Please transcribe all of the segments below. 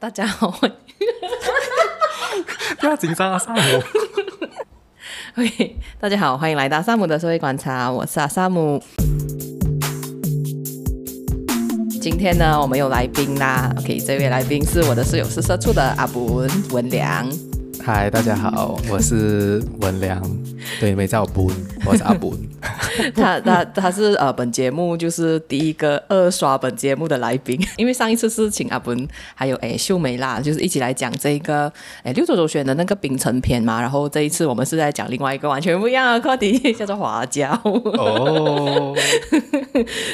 大家好，不要紧张啊，萨姆。OK，大家好，欢迎来到萨姆的社会观察，我是阿萨姆。今天呢，我们有来宾啦。OK，这位来宾是我的室友，是社畜的阿文文良。嗨，大家好，我是文良。对，没叫我文，我是阿文。他他他是呃，本节目就是第一个二刷本节目的来宾，因为上一次是请阿文还有诶秀美啦，就是一起来讲这个诶六周周选的那个冰城篇嘛，然后这一次我们是在讲另外一个完全不一样的课题，叫做花椒。哦，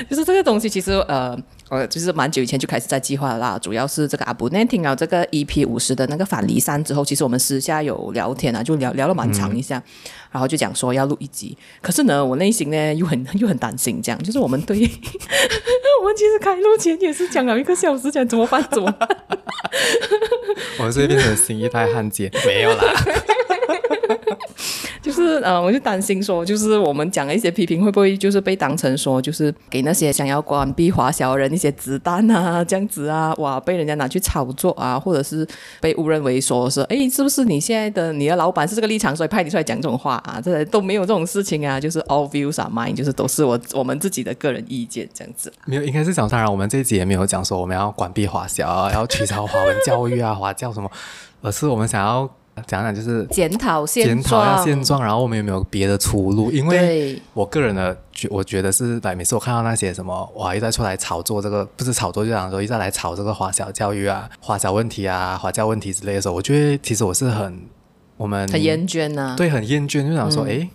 就是这个东西其实呃。呃，就是蛮久以前就开始在计划啦。主要是这个阿布那听了这个 EP 五十的那个反离散之后，其实我们私下有聊天啊，就聊聊了蛮长一下，嗯、然后就讲说要录一集。可是呢，我内心呢又很又很担心，这样就是我们对，我们其实开录前也是讲了一个小时，讲怎么办怎么办？我们是会变成新一代汉奸？没有啦。就是呃，我就担心说，就是我们讲的一些批评会不会就是被当成说，就是给那些想要关闭华小的人一些子弹啊，这样子啊，哇，被人家拿去炒作啊，或者是被误认为说是，哎，是不是你现在的你的老板是这个立场，所以派你出来讲这种话啊？这都没有这种事情啊，就是 all views are mine，就是都是我我们自己的个人意见这样子。没有，应该是讲当然，我们这一集也没有讲说我们要关闭华小啊，要取消华文教育啊，华教什么，而是我们想要。讲讲就是检讨现状，检讨一下现状，然后我们有没有别的出路？因为我个人的觉，我觉得是，来每次我看到那些什么，哇，一再出来炒作这个，不是炒作，就想说一再来炒这个华小教育啊、华小问题啊、华教问题之类的时候，我觉得其实我是很我们很厌倦呐、啊，对，很厌倦，就想说，哎、嗯，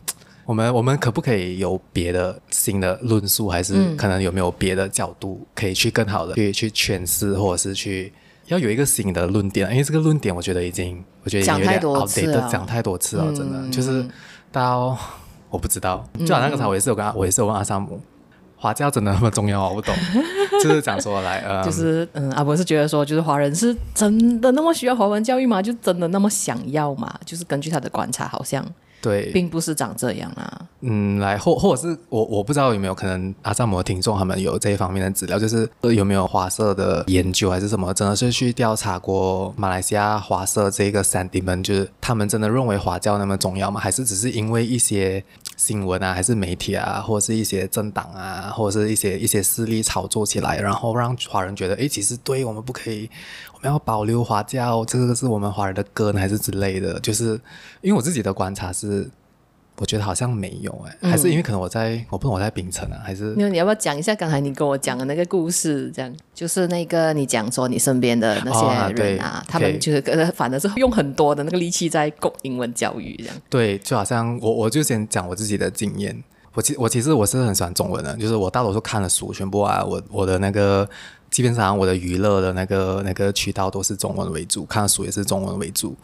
我们我们可不可以有别的新的论述，还是可能有没有别的角度可以去更好的去去诠释，或者是去。要有一个新的论点，因为这个论点我觉得已经，我觉得已经有点 outdated，讲太多次了，嗯、真的就是到我不知道，就好像刚才我也是有跟他，我也是有问阿萨姆，华教真的那么重要？我不懂，就是讲说来，呃，就是嗯，阿伯是觉得说，就是华人是真的那么需要华文教育吗？就真的那么想要吗？就是根据他的观察，好像。对，并不是长这样啊。嗯，来或或者是我我不知道有没有可能阿萨姆的听众他们有这一方面的资料，就是有没有华社的研究还是什么，真的是去调查过马来西亚华社这个 sentiment，就是他们真的认为华教那么重要吗？还是只是因为一些新闻啊，还是媒体啊，或者是一些政党啊，或者是一些一些势力炒作起来，然后让华人觉得，哎，其实对我们不可以。要保留华教，这个是我们华人的根还是之类的？就是因为我自己的观察是，我觉得好像没有哎、欸，嗯、还是因为可能我在我不懂我在秉承啊，还是你要不要讲一下刚才你跟我讲的那个故事？这样就是那个你讲说你身边的那些人啊，哦、啊他们就是反正是用很多的那个力气在供英文教育这样。对，就好像我我就先讲我自己的经验，我其我其实我是很喜欢中文的，就是我大多数看的书全部啊，我我的那个。基本上我的娱乐的那个那个渠道都是中文为主，看书也是中文为主。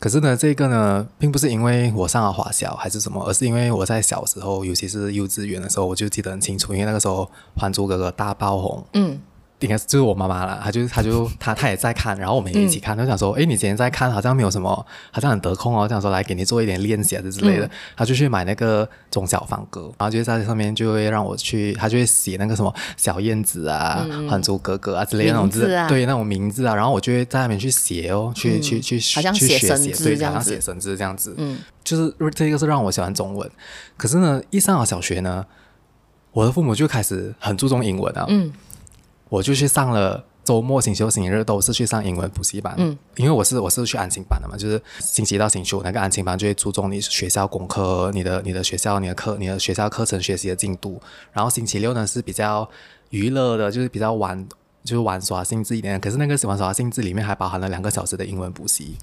可是呢，这个呢，并不是因为我上了华小还是什么，而是因为我在小时候，尤其是幼稚园的时候，我就记得很清楚，因为那个时候《还珠格格》大爆红。嗯。应该是就是我妈妈了，她就她就她她也在看，然后我们也一起看。她、嗯、想说，哎，你今天在看，好像没有什么，好像很得空哦。这样说来给你做一点练习啊之类的。她、嗯、就去买那个《中小方格》，然后就在上面就会让我去，她就会写那个什么小燕子啊、嗯、还珠格格啊之类的那种字，啊、对那种名字啊。然后我就会在那边去写哦，去、嗯、去去去好像写去学写，对，好像写生字这样子。嗯，就是这个是让我喜欢中文。可是呢，一上了小学呢，我的父母就开始很注重英文啊。嗯，我就去上了。周末、星期六、星期日都是去上英文补习班，嗯，因为我是我是去安亲班的嘛，就是星期一到星期五那个安亲班就会注重你学校功课、你的你的学校、你的课、你的学校课程学习的进度。然后星期六呢是比较娱乐的，就是比较玩，就是玩耍性质一点。可是那个玩耍性质里面还包含了两个小时的英文补习，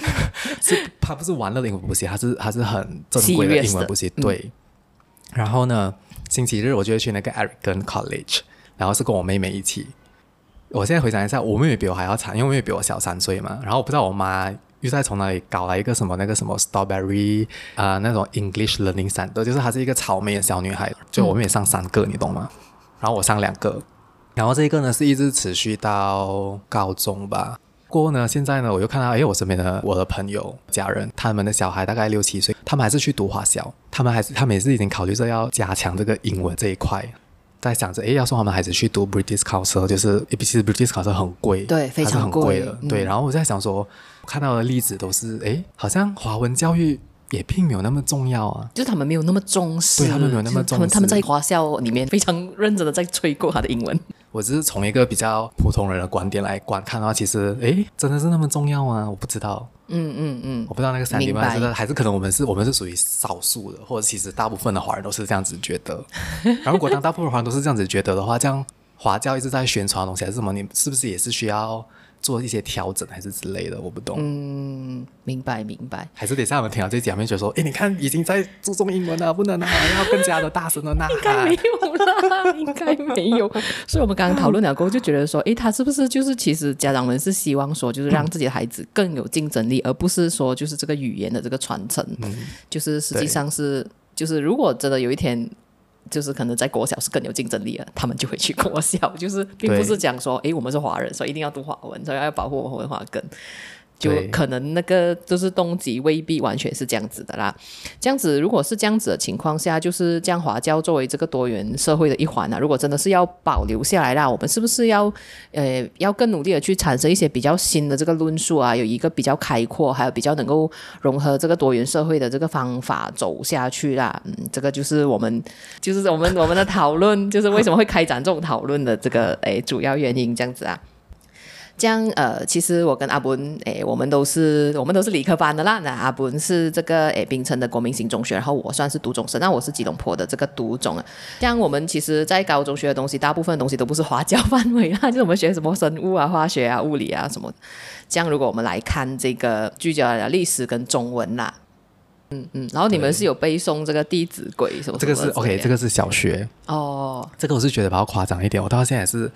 是它不是玩乐的英文补习，它是它是很正规的英文补习。对，嗯、然后呢，星期日我就会去那个 Aragon College，然后是跟我妹妹一起。我现在回想一下，我妹妹比我还要惨，因为妹妹比我小三岁嘛。然后我不知道我妈又在从哪里搞来一个什么那个什么 Strawberry 啊、那种 English Learning Center，就是她是一个草莓的小女孩。就我妹妹上三个，你懂吗？然后我上两个，然后这一个呢是一直持续到高中吧。过后呢，现在呢我又看到，哎，我身边的我的朋友家人，他们的小孩大概六七岁，他们还是去读华小，他们还是他们也是已经考虑着要加强这个英文这一块。在想着，哎，要送他们孩子去读 British Council，就是其实 British Council 很贵，对，非常贵的，嗯、对。然后我在想说，看到的例子都是，哎，好像华文教育也并没有那么重要啊，就是他们没有那么重视，对他们没有那么重视，他们他们在华校里面非常认真的在吹过他的英文。我只是从一个比较普通人的观点来观看的话，其实，诶，真的是那么重要吗？我不知道。嗯嗯嗯，嗯我不知道那个三点半是还是可能我们是我们是属于少数的，或者其实大部分的华人都是这样子觉得。然后如果当大部分华人都是这样子觉得的话，这样华教一直在宣传的东西还是什么，你是不是也是需要？做一些调整还是之类的，我不懂。嗯，明白明白。还是得下我们听到这讲面就说，哎，你看已经在注重英文了，不能啊，要更加的大声的呐喊。应该没有啦，应该没有。所以我们刚刚讨论了过后，就觉得说，哎，他是不是就是其实家长们是希望说，就是让自己的孩子更有竞争力，嗯、而不是说就是这个语言的这个传承，嗯、就是实际上是就是如果真的有一天。就是可能在国小是更有竞争力的，他们就会去国小，就是并不是讲说，哎，我们是华人，所以一定要读华文，所以要保护我们文化根。就可能那个就是东极未必完全是这样子的啦。这样子，如果是这样子的情况下，就是将华教作为这个多元社会的一环啊。如果真的是要保留下来啦，我们是不是要呃要更努力的去产生一些比较新的这个论述啊？有一个比较开阔，还有比较能够融合这个多元社会的这个方法走下去啦。嗯，这个就是我们就是我们我们的讨论，就是为什么会开展这种讨论的这个诶主要原因，这样子啊。这样呃，其实我跟阿文诶，我们都是我们都是理科班的啦。那阿文是这个诶，槟城的国民型中学，然后我算是读中生，那我是吉隆坡的这个读中啊。这样我们其实，在高中学的东西，大部分的东西都不是华教范围啦，就是我们学什么生物啊、化学啊、物理啊什么。这样如果我们来看这个聚焦的历史跟中文啦，嗯嗯，然后你们是有背诵这个《弟子规》什么？这个是 OK，这个是小学哦。这个我是觉得比较夸张一点，我到现在是。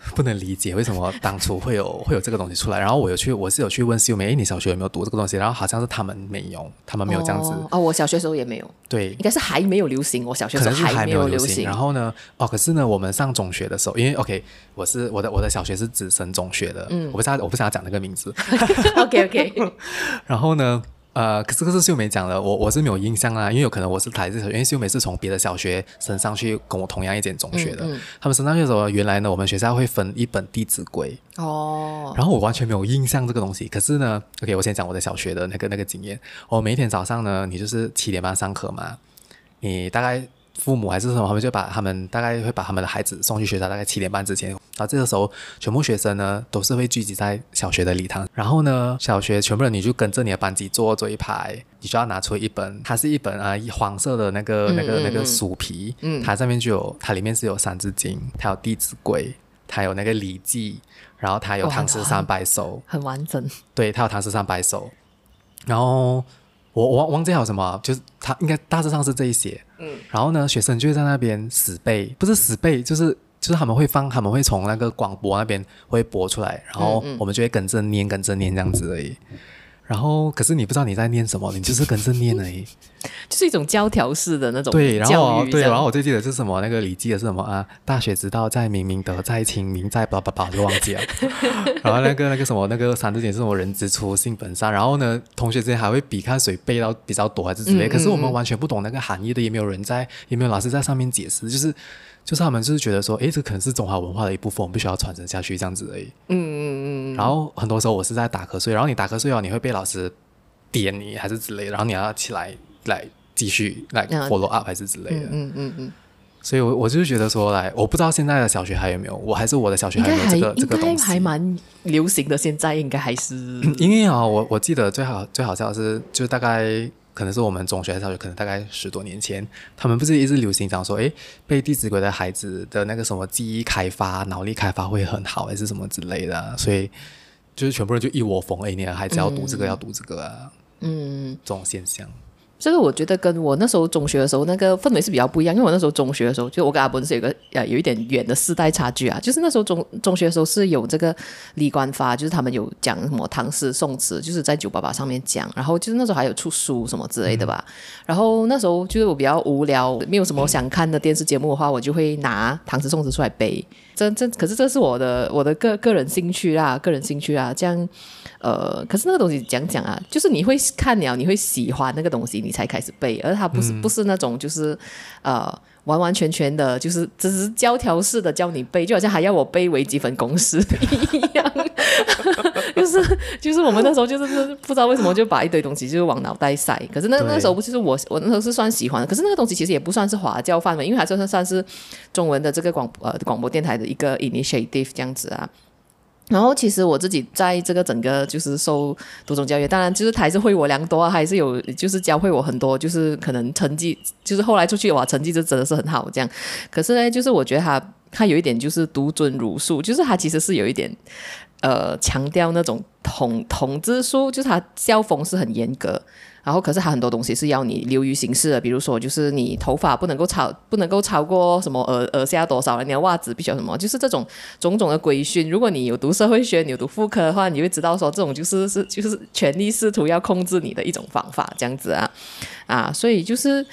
不能理解为什么当初会有 会有这个东西出来，然后我有去，我是有去问秀梅，哎，你小学有没有读这个东西？然后好像是他们没有，他们没有这样子。哦，哦，我小学时候也没有。对，应该是还没有流行。我小学时候还没有流行。然后呢，哦，可是呢，我们上中学的时候，因为 OK，我是我的我的小学是直升中学的，嗯，我不知道我不想要讲那个名字。OK OK。然后呢？呃，可是可是秀梅讲了，我我是没有印象啊，因为有可能我是来自因为秀梅是从别的小学升上去跟我同样一间中学的。嗯嗯、他们升上去的时候，原来呢，我们学校会分一本《弟子规》哦，然后我完全没有印象这个东西。可是呢，OK，我先讲我的小学的那个那个经验。我每一天早上呢，你就是七点半上课嘛，你大概。父母还是什么，他们就把他们大概会把他们的孩子送去学校，大概七点半之前。然后这个时候，全部学生呢都是会聚集在小学的礼堂。然后呢，小学全部人你就跟着你的班级坐坐一排，你就要拿出一本，它是一本啊黄色的那个那个那个书皮，嗯，它上面就有，它里面是有《三字经》，它有《弟子规》，它有那个《礼记》，然后它有《唐诗三百首》，很完整。对，它有《唐诗三百首》，然后。我我忘记还有什么，就是他应该大致上是这一些，嗯，然后呢，学生就会在那边死背，不是死背，就是就是他们会放，他们会从那个广播那边会播出来，然后我们就会跟着念，跟着念这样子而已。然后，可是你不知道你在念什么，你就是跟着念而已，就是一种教条式的那种对，然后对，然后我最记得是什么，那个礼记的是什么啊？大学之道，在明明德，在亲民，在叭叭叭就忘记了。然后那个那个什么，那个三字经是什么？人之初，性本善。然后呢，同学之间还会比看谁背到比较多还是之类。嗯嗯嗯，可是我们完全不懂那个含义的，也没有人在，也没有老师在上面解释，就是。就是他们就是觉得说，诶，这可能是中华文化的一部分，我们必须要传承下去这样子而已。嗯嗯嗯。然后很多时候我是在打瞌睡，然后你打瞌睡哦，你会被老师点你还是之类的，然后你要起来来继续来 follow up 还是之类的。嗯嗯嗯。嗯，所以我我就是觉得说，来，我不知道现在的小学还有没有，我还是我的小学还有没有这个这个东西，还蛮流行的。现在应该还是，因为啊，我我记得最好最好笑的是，就大概。可能是我们中学、小学，可能大概十多年前，他们不是一直流行讲说，诶，背《弟子规》的孩子的那个什么记忆开发、脑力开发会很好，还是什么之类的、啊，所以就是全部人就一窝蜂，诶，你的孩子要读这个，嗯、要读这个啊，嗯，这种现象。这个我觉得跟我那时候中学的时候那个氛围是比较不一样，因为我那时候中学的时候，就我跟阿文是有个呃有一点远的世代差距啊。就是那时候中中学的时候是有这个李官发，就是他们有讲什么唐诗宋词，就是在九八八上面讲，然后就是那时候还有出书什么之类的吧。嗯、然后那时候就是我比较无聊，没有什么想看的电视节目的话，我就会拿唐诗宋词出来背。这这可是这是我的我的个个人兴趣啦，个人兴趣啊，这样。呃，可是那个东西讲讲啊，就是你会看了，你会喜欢那个东西，你才开始背，而它不是、嗯、不是那种就是呃，完完全全的，就是只是教条式的教你背，就好像还要我背微积分公式一样，就是就是我们那时候就是不知道为什么就把一堆东西就是往脑袋塞。可是那那时候不就是我我那时候是算喜欢的，可是那个东西其实也不算是华教范围，因为还算算是中文的这个广呃广播电台的一个 initiative 这样子啊。然后其实我自己在这个整个就是受读中教育，当然就是他还是会我良多，还是有就是教会我很多，就是可能成绩就是后来出去哇，成绩就真的是很好这样。可是呢，就是我觉得他他有一点就是独尊儒术，就是他其实是有一点呃强调那种统统治术，就是他校风是很严格。然后，可是他很多东西是要你流于形式的，比如说，就是你头发不能够超，不能够超过什么耳耳下多少了，你的袜子必须什么，就是这种种种的规训。如果你有读社会学，你有读妇科的话，你会知道说，这种就是是就是权力试图要控制你的一种方法，这样子啊啊，所以就是。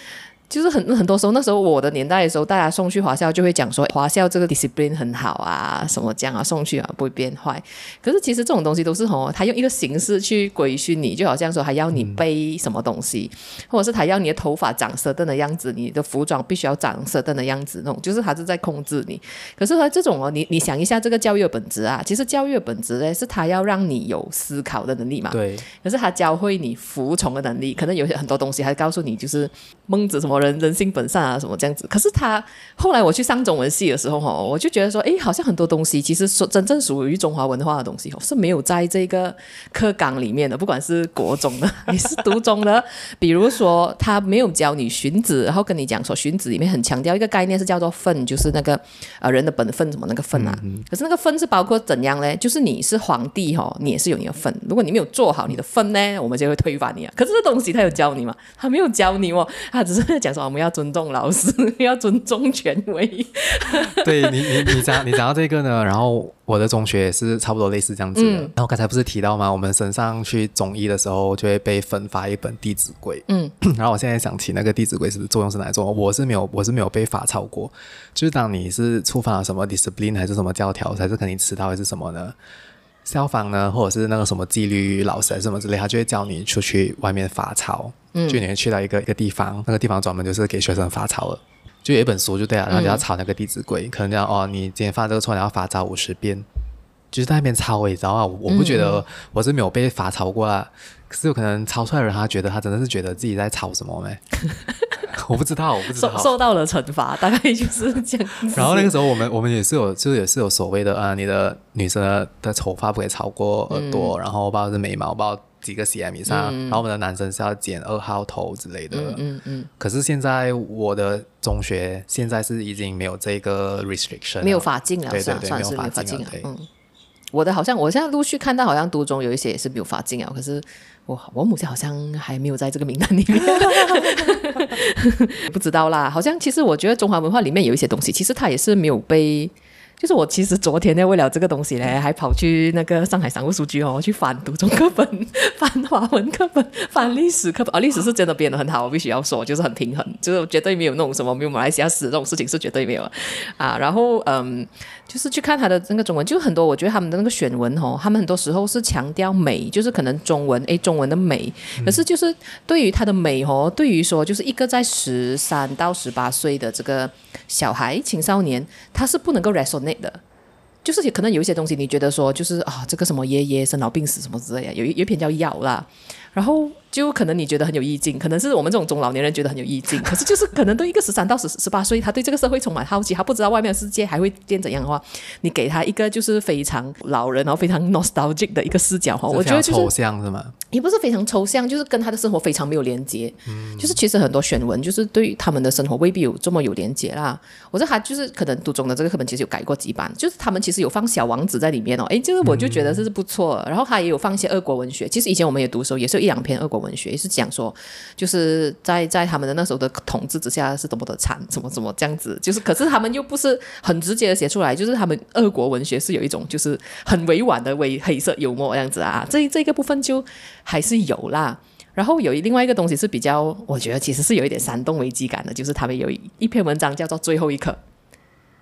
就是很很多时候，那时候我的年代的时候，大家送去华校就会讲说，华校这个 discipline 很好啊，什么这样啊，送去啊不会变坏。可是其实这种东西都是哦，他用一个形式去规训你，就好像说还要你背什么东西，嗯、或者是他要你的头发长 certain 的样子，你的服装必须要长 certain 的样子，那种就是他是在控制你。可是他这种哦，你你想一下这个教育的本质啊，其实教育的本质呢，是他要让你有思考的能力嘛。对。可是他教会你服从的能力，可能有些很多东西还告诉你就是孟子什么。人人性本善啊，什么这样子？可是他后来我去上中文系的时候，哈，我就觉得说，哎，好像很多东西其实说真正属于中华文化的东西哦，是没有在这个课纲里面的。不管是国中的 还是读中的，比如说他没有教你荀子，然后跟你讲说荀子里面很强调一个概念是叫做分，就是那个呃人的本分什么那个分啊。嗯、可是那个分是包括怎样呢？就是你是皇帝哈，你也是有你的份。如果你没有做好你的分呢，我们就会推翻你啊。可是这东西他有教你吗？他没有教你哦，他只是讲。讲说我们要尊重老师，要尊重权威。对你，你你讲你讲到这个呢，然后我的中学也是差不多类似这样子的。嗯、然后刚才不是提到吗？我们升上去中医的时候，就会被分发一本《弟子规》。嗯，然后我现在想起那个《弟子规》是不是作用是哪一种？我是没有，我是没有被罚抄过。就是当你是触犯了什么 discipline 还是什么教条，还是肯定迟到还是什么呢？消防呢，或者是那个什么纪律老师还是什么之类，他就会叫你出去外面罚抄。嗯，就你会去到一个一个地方，那个地方专门就是给学生罚抄的，就有一本书就对了，然后就要抄那个《弟子规》，嗯，可能这样哦，你今天犯这个错，你要罚抄五十遍，就是在那边抄诶，你知道吗？我不觉得我是没有被罚抄过啊，可是有可能抄出来的人，他觉得他真的是觉得自己在抄什么没？我不知道，我不知道。受受到了惩罚，大概就是这样。然后那个时候，我们我们也是有，就是也是有所谓的啊，你的女生的的头发不可以超过耳朵，嗯、然后不知道是眉毛，不知道几个 cm 以上。嗯、然后我们的男生是要剪二号头之类的。嗯嗯。嗯可是现在我的中学现在是已经没有这个 restriction，没有法禁了，对对对，没有发禁了。嗯。我的好像，我现在陆续看到，好像读中有一些也是没有法禁啊。可是我我母亲好像还没有在这个名单里面，不知道啦。好像其实我觉得中华文化里面有一些东西，其实它也是没有被。就是我其实昨天呢，为了这个东西呢，还跑去那个上海商务书局哦，去翻读中课本、翻华文课本、翻历史课本。啊、哦，历史是真的编得很好，我必须要说，就是很平衡，就是绝对没有那种什么没有马来西亚史这种事情是绝对没有啊。然后嗯，就是去看他的那个中文，就很多我觉得他们的那个选文哦，他们很多时候是强调美，就是可能中文诶，中文的美，可是就是对于他的美哦，对于说就是一个在十三到十八岁的这个小孩青少年，他是不能够 resonate 的，就是可能有一些东西，你觉得说就是啊，这个什么爷爷生老病死什么之类的，有一有一篇叫药啦，然后。就可能你觉得很有意境，可能是我们这种中老年人觉得很有意境，可是就是可能对一个十三到十十八岁，他对这个社会充满好奇，他不知道外面的世界还会变怎样的话，你给他一个就是非常老人然后非常 nostalgic 的一个视角哈，我觉得就是抽象是吗？也不是非常抽象，就是跟他的生活非常没有连接。嗯，就是其实很多选文就是对于他们的生活未必有这么有连接啦。我觉得他就是可能读中的这个课本其实有改过几版，就是他们其实有放小王子在里面哦，诶，就是我就觉得这是不错。然后他也有放一些俄国文学，其实以前我们也读的时候也是有一两篇俄国文。学也是讲说，就是在在他们的那时候的统治之下是多么的惨，怎么怎么这样子，就是可是他们又不是很直接的写出来，就是他们俄国文学是有一种就是很委婉的为黑色幽默这样子啊，这这个部分就还是有啦。然后有另外一个东西是比较，我觉得其实是有一点煽动危机感的，就是他们有一篇文章叫做《最后一课》。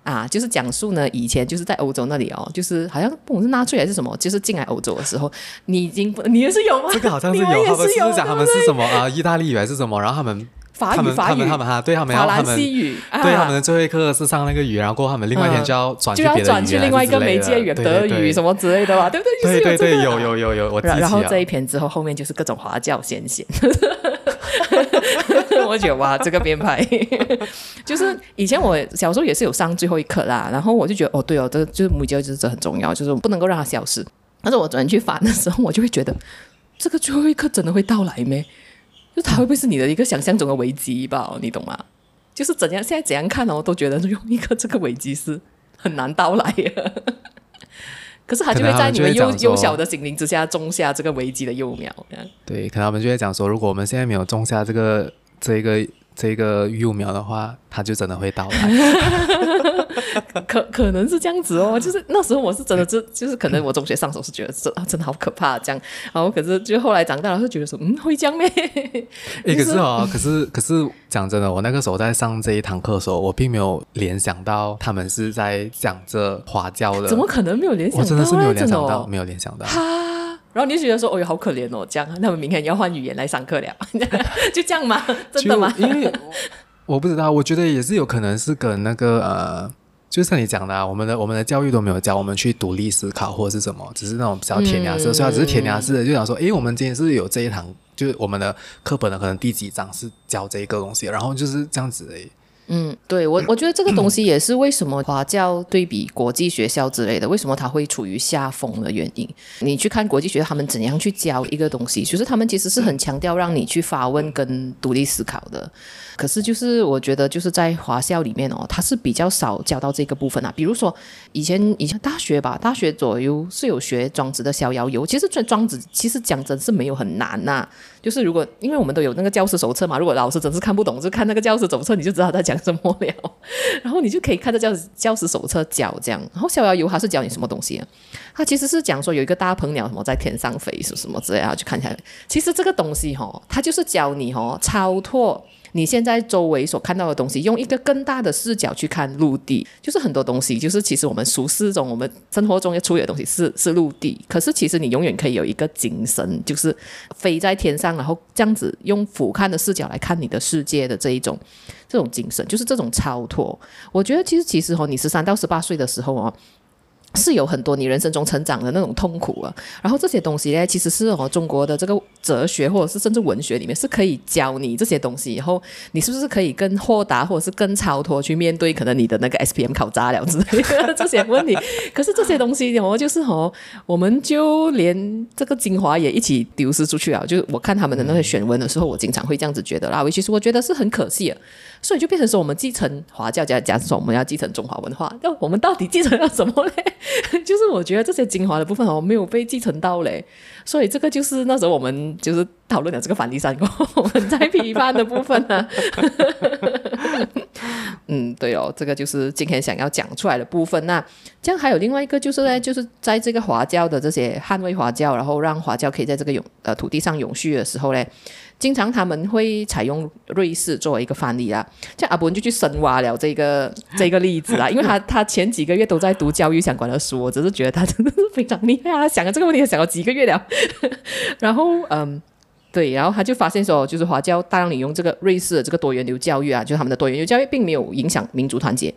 啊，就是讲述呢，以前就是在欧洲那里哦，就是好像不管是纳粹还是什么，就是进来欧洲的时候，你已经你也是有吗？这个好像是有，他们是讲他们是什么啊？意大利语还是什么？然后他们法语，法语，他们他们哈，对他们要他们法兰西语，对他们的最后一课是上那个语，然后过后他们另外一天就要转就要转去另外一个媒介语，德语什么之类的吧，对不对？对对对，有有有有，我然后这一篇之后，后面就是各种华教先贤。我觉得哇，这个编排 就是以前我小时候也是有上最后一课啦，然后我就觉得哦，对哦，这就是母教育，就是这很重要，就是不能够让它消失。但是我昨天去翻的时候，我就会觉得这个最后一课真的会到来没？就它会不会是你的一个想象中的危机吧？你懂吗？就是怎样现在怎样看呢哦，都觉得用一个这个危机是很难到来。可是他就会在你们幼幼小的心灵之下种下这个危机的幼苗。对，可能他们就会讲说，如果我们现在没有种下这个这个这个幼苗的话，它就真的会到来。可可能是这样子哦，就是那时候我是真的，就就是可能我中学上手是觉得这真的好可怕这样，然后可是就后来长大了是觉得说，嗯，会这样咩？哎、欸，可是啊，可是可是讲真的，我那个时候在上这一堂课的时候，我并没有联想到他们是在讲这华教的，怎么可能没有联想到？我真的是没有联想到，没有联想到。哈，然后你就觉得说，哦哟，好可怜哦，这样，那么明天要换语言来上课了，就这样吗？真的吗？因为我不知道，我觉得也是有可能是跟那个呃。就像你讲的，我们的我们的教育都没有教我们去独立思考或者是什么，只是那种比较填鸭式，所以只是填鸭式的，就想说，诶，我们今天是有这一堂，就是我们的课本的可能第几章是教这一个东西，然后就是这样子诶。嗯，对我我觉得这个东西也是为什么华教对比国际学校之类的，为什么它会处于下风的原因。你去看国际学校他们怎样去教一个东西，就是他们其实是很强调让你去发问跟独立思考的。可是就是我觉得就是在华校里面哦，它是比较少教到这个部分啊。比如说以前以前大学吧，大学左右是有学庄子的《逍遥游》，其实这庄子其实讲真是没有很难呐、就是如果因为我们都有那个教师手册嘛，如果老师真是看不懂，就看那个教师手册，你就知道他在怎么了。然后你就可以看着教教师手册教这样。然后逍遥游他是教你什么东西啊？他其实是讲说有一个大鹏鸟什么在天上飞，是什么之类啊？去看起来，其实这个东西哈、哦，他就是教你哈、超脱。你现在周围所看到的东西，用一个更大的视角去看陆地，就是很多东西，就是其实我们俗世中、我们生活中要处理的东西是是陆地，可是其实你永远可以有一个精神，就是飞在天上，然后这样子用俯瞰的视角来看你的世界的这一种这种精神，就是这种超脱。我觉得其实其实哦，你十三到十八岁的时候哦。是有很多你人生中成长的那种痛苦啊，然后这些东西呢，其实是哦中国的这个哲学或者是甚至文学里面是可以教你这些东西，以后你是不是可以更豁达或者是更超脱去面对可能你的那个 SPM 考砸了之类的这些问题？可是这些东西哦，就是哦，我们就连这个精华也一起丢失出去啊。就是我看他们的那些选文的时候，我经常会这样子觉得啦，其实我觉得是很可惜的。所以就变成说，我们继承华教，家讲说我们要继承中华文化，那我们到底继承了什么嘞？就是我觉得这些精华的部分哦，没有被继承到嘞。所以这个就是那时候我们就是讨论了这个反第三个我们在批判的部分呢、啊。嗯，对哦，这个就是今天想要讲出来的部分。那这样还有另外一个就是呢，就是在这个华教的这些捍卫华教，然后让华教可以在这个永呃土地上永续的时候呢。经常他们会采用瑞士作为一个范例啊，像阿伯就去深挖了这个 这个例子啊，因为他他前几个月都在读教育相关的书，我只是觉得他真的是非常厉害啊，想了这个问题想了几个月了，然后嗯，对，然后他就发现说，就是华教大量引用这个瑞士的这个多元流教育啊，就是他们的多元流教育并没有影响民族团结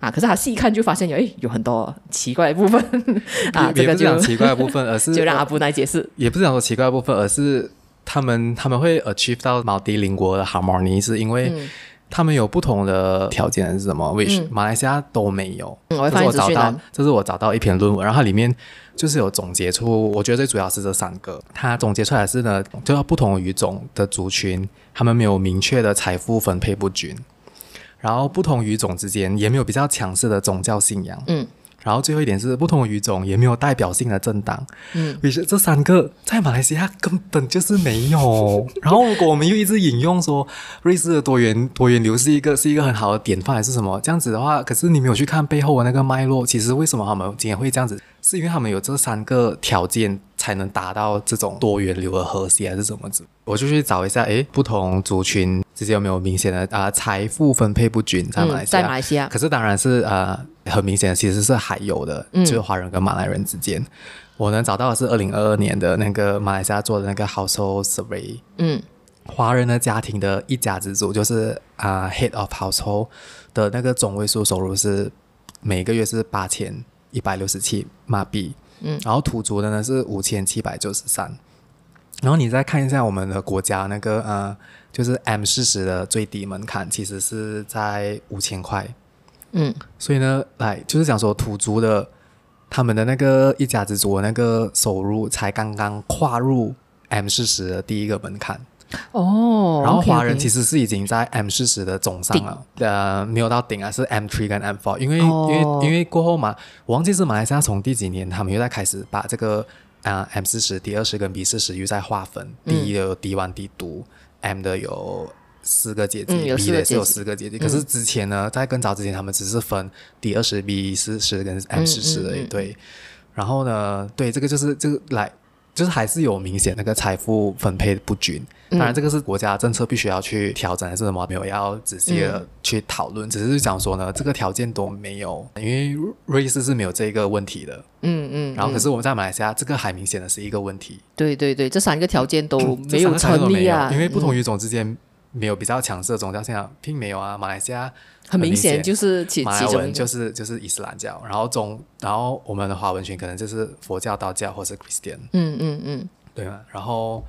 啊，可是他细看就发现有诶有很多奇怪的部分 啊，这个就 讲奇怪的部分，而是就让阿布来解释，也不是讲说奇怪的部分，而是。他们他们会 achieve 到 multilingual 的 harmony，是因为他们有不同的条件是什么？which、嗯、马来西亚都没有。我找到，这是我找到一篇论文，然后它里面就是有总结出，我觉得最主要是这三个。他总结出来是呢，就要不同语种的族群，他们没有明确的财富分配不均，然后不同语种之间也没有比较强势的宗教信仰。嗯。然后最后一点是不同语种也没有代表性的政党，嗯，于是这三个在马来西亚根本就是没有。然后如果我们又一直引用说瑞士的多元多元流是一个是一个很好的典范还是什么这样子的话，可是你没有去看背后的那个脉络，其实为什么他们今天会这样子？是因为他们有这三个条件才能达到这种多元流的和谐还是什么子？我就去找一下，诶，不同族群之间有没有明显的啊、呃、财富分配不均在马来西亚？在马来西亚，可是当然是呃。很明显的，其实是还有的，嗯、就是华人跟马来人之间，我能找到的是二零二二年的那个马来西亚做的那个 household survey，嗯，华人的家庭的一家之主，就是啊、uh, head of household 的那个总位数收入是每个月是八千一百六十七马币，嗯，然后土族的呢是五千七百九十三，然后你再看一下我们的国家那个呃，就是 M 四十的最低门槛其实是在五千块，嗯，所以呢，来就是讲说土族的他们的那个一家之主的那个收入才刚刚跨入 M 四十的第一个门槛。哦，然后华人其实是已经在 M 四十的总上了，呃，没有到顶啊，是 M three 跟 M four，因为、哦、因为因为过后嘛，我忘记是马来西亚从第几年他们又在开始把这个啊、呃、M 四十、D 二十跟 B 四十又在划分，D 的有 D one D two，M 的有四个阶级、嗯、，B 的也是有四个阶级，可是之前呢，在更早之前他们只是分 D 二十、B 四十跟 M 四十而已，对，然后呢，对，这个就是这个来。就是还是有明显那个财富分配不均，当然这个是国家政策必须要去调整，还是什么没有要仔细的去讨论，嗯、只是想说呢，这个条件都没有，因为瑞士是没有这个问题的，嗯嗯，然后可是我们在马来西亚，这个还明显的是一个问题，对对对，这三个条件都没有成立啊，因为不同语种之间没有比较强势的宗教信仰，并没有啊，马来西亚。很明显就是其马来文就是就是伊斯兰教，然后中然后我们的华文群可能就是佛教、道教或是 Christian，嗯嗯嗯，对啊，然后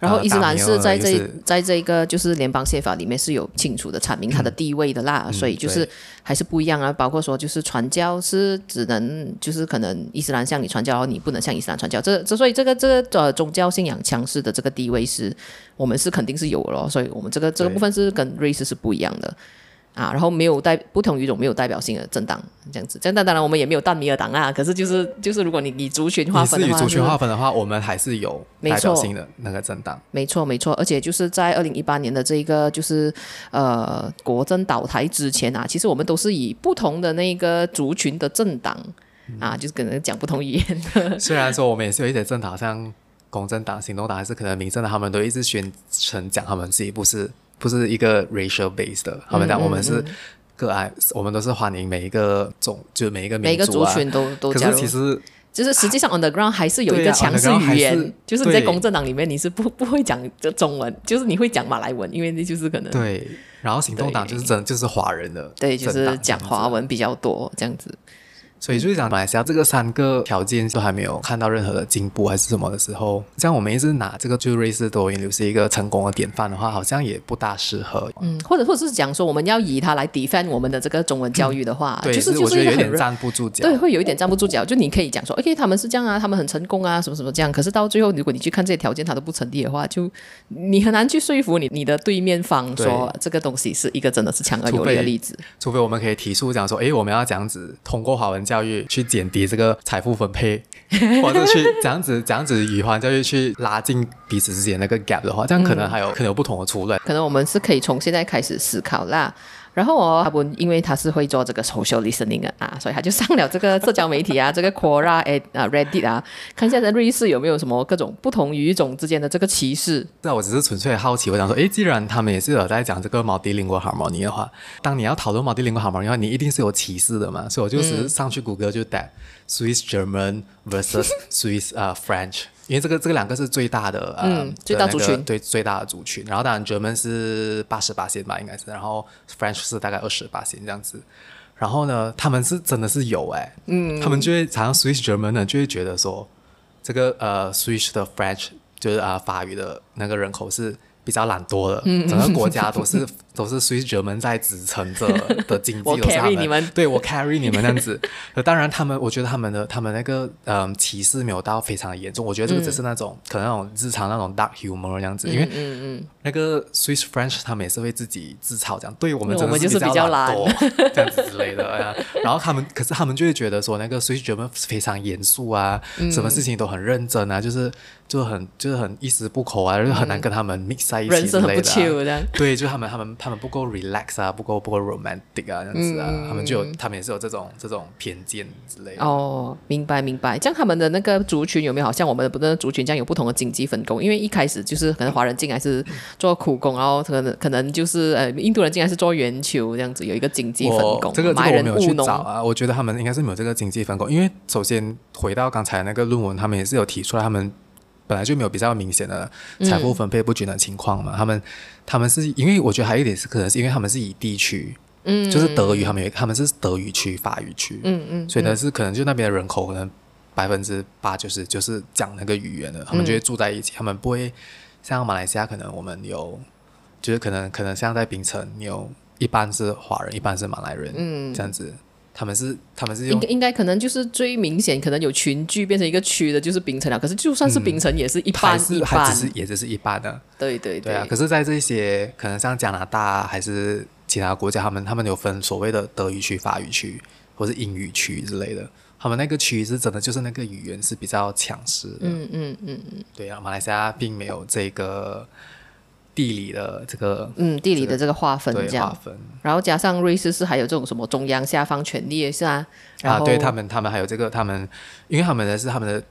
然后伊斯兰是在这、就是、在这个就是联邦宪法里面是有清楚的阐明它的地位的啦，嗯、所以就是还是不一样啊。包括说就是传教是只能就是可能伊斯兰向你传教，你不能向伊斯兰传教。这这所以这个这个呃宗教信仰强势的这个地位是我们是肯定是有的咯，所以我们这个这个部分是跟瑞士是不一样的。啊，然后没有代不同语种没有代表性的政党这样子，这样当然我们也没有淡米尔党啊。可是就是就是，如果你以族群划分的话，以族群划分的话，我们还是有代表性的那个政党。没错没错，而且就是在二零一八年的这一个就是呃国政倒台之前啊，其实我们都是以不同的那个族群的政党、嗯、啊，就是可能讲不同语言的。虽然说我们也是有一些政党，像公正党、行动党，还是可能民政党，他们都一直宣称讲他们自己不是。不是一个 racial based 的，他们讲我们是个爱，我们都是欢迎每一个种，就每一个民族、啊、每一个族群都都加入。可是其实就是实际上 underground 还是有一个强势语言，啊、就是你在公正党里面你是不 不会讲这中文，就是你会讲马来文，因为那就是可能对。然后行动党就是真就是华人的，对，就是讲华文比较多这样子。所以就是讲马来西亚这个三个条件都还没有看到任何的进步还是什么的时候，像我们一直拿这个就瑞士多元流是一个成功的典范的话，好像也不大适合。嗯，或者或者是讲说我们要以它来 defend 我们的这个中文教育的话，嗯、就是对就是我觉得有点站不住脚。对，会有一点站不住脚。就你可以讲说，OK，他们是这样啊，他们很成功啊，什么什么这样。可是到最后，如果你去看这些条件，它都不成立的话，就你很难去说服你你的对面方说这个东西是一个真的是强而有力的例子。除非，除非我们可以提出讲说，哎，我们要这样子通过华文教育去减。低这个财富分配，或者去这样子这样子以华文教育去拉近彼此之间那个 gap 的话，这样可能还有、嗯、可能有不同的出路。可能我们是可以从现在开始思考啦。然后哦，阿文因为他是会做这个 social listening 的啊，所以他就上了这个社交媒体啊，这个 Quora 哎啊 Reddit 啊，看一下在瑞士有没有什么各种不同语种之间的这个歧视。那我只是纯粹好奇，我想说，诶，既然他们也是有在讲这个 multilingual harmony 的话，当你要讨论 multilingual harmony 的话，你一定是有歧视的嘛，所以我就是上去谷歌就打 Swiss German versus Swiss 啊、uh, French。因为这个这个两个是最大的，呃、嗯，最大族群，对，最大的族群。然后当然，German 是八十八线吧，应该是。然后 French 是大概二十八线这样子。然后呢，他们是真的是有哎，嗯，他们就会常常 Swiss German 呢，就会觉得说，这个呃 Swiss 的 French 就是啊、呃、法语的那个人口是比较懒惰的，嗯、整个国家都是。都是 Swiss German 在支撑着 的经济，我 carry 你们，对我 carry 你们这样子。当然，他们我觉得他们的他们那个嗯歧视没有到非常严重。我觉得这个只是那种、嗯、可能那种日常那种 dark humor 这样子。因为嗯嗯，嗯那个 Swiss French 他们也是会自己自嘲这样，对我们真的是比较懒这样子之类的。然后他们可是他们就会觉得说那个 Swiss German 非常严肃啊，嗯、什么事情都很认真啊，就是就很就是很一丝不苟啊，就是很难跟他们 mix 在一起之类的、啊。人生很不这样。对，就他们他们他们不够 relax 啊，不够不够 romantic 啊，这样子啊，嗯、他们就有他们也是有这种这种偏见之类的。哦，明白明白。这样他们的那个族群有没有好像我们的不同的族群这样有不同的经济分工？因为一开始就是可能华人进来是做苦工，然后可能可能就是呃印度人进来是做圆球这样子，有一个经济分工。这个这个我没有去找啊，我觉得他们应该是没有这个经济分工。因为首先回到刚才那个论文，他们也是有提出来他们。本来就没有比较明显的财富分配不均的情况嘛。嗯、他们他们是因为我觉得还有一点是可能是因为他们是以地区，嗯，就是德语他们有他们是德语区、法语区，嗯嗯，所以呢是可能就那边的人口可能百分之八九十就是讲那个语言的，他们就会住在一起，嗯、他们不会像马来西亚可能我们有，就是可能可能像在槟城你有一半是华人，一半是马来人，嗯，这样子。他们是，他们是应应该可能就是最明显，可能有群聚变成一个区的，就是冰城了。可是就算是冰城，也是一半一半，还只是也只是一半的。对对对，对啊。可是，在这些可能像加拿大还是其他国家，他们他们有分所谓的德语区、法语区或是英语区之类的。他们那个区是真的就是那个语言是比较强势的。嗯嗯嗯嗯。对啊，马来西亚并没有这个。地理的这个，嗯，地理的这个划分，这样，划分，然后加上瑞士是还有这种什么中央下放权力是啊，啊，对他们，他们还有这个，他们，因为他们的是他们的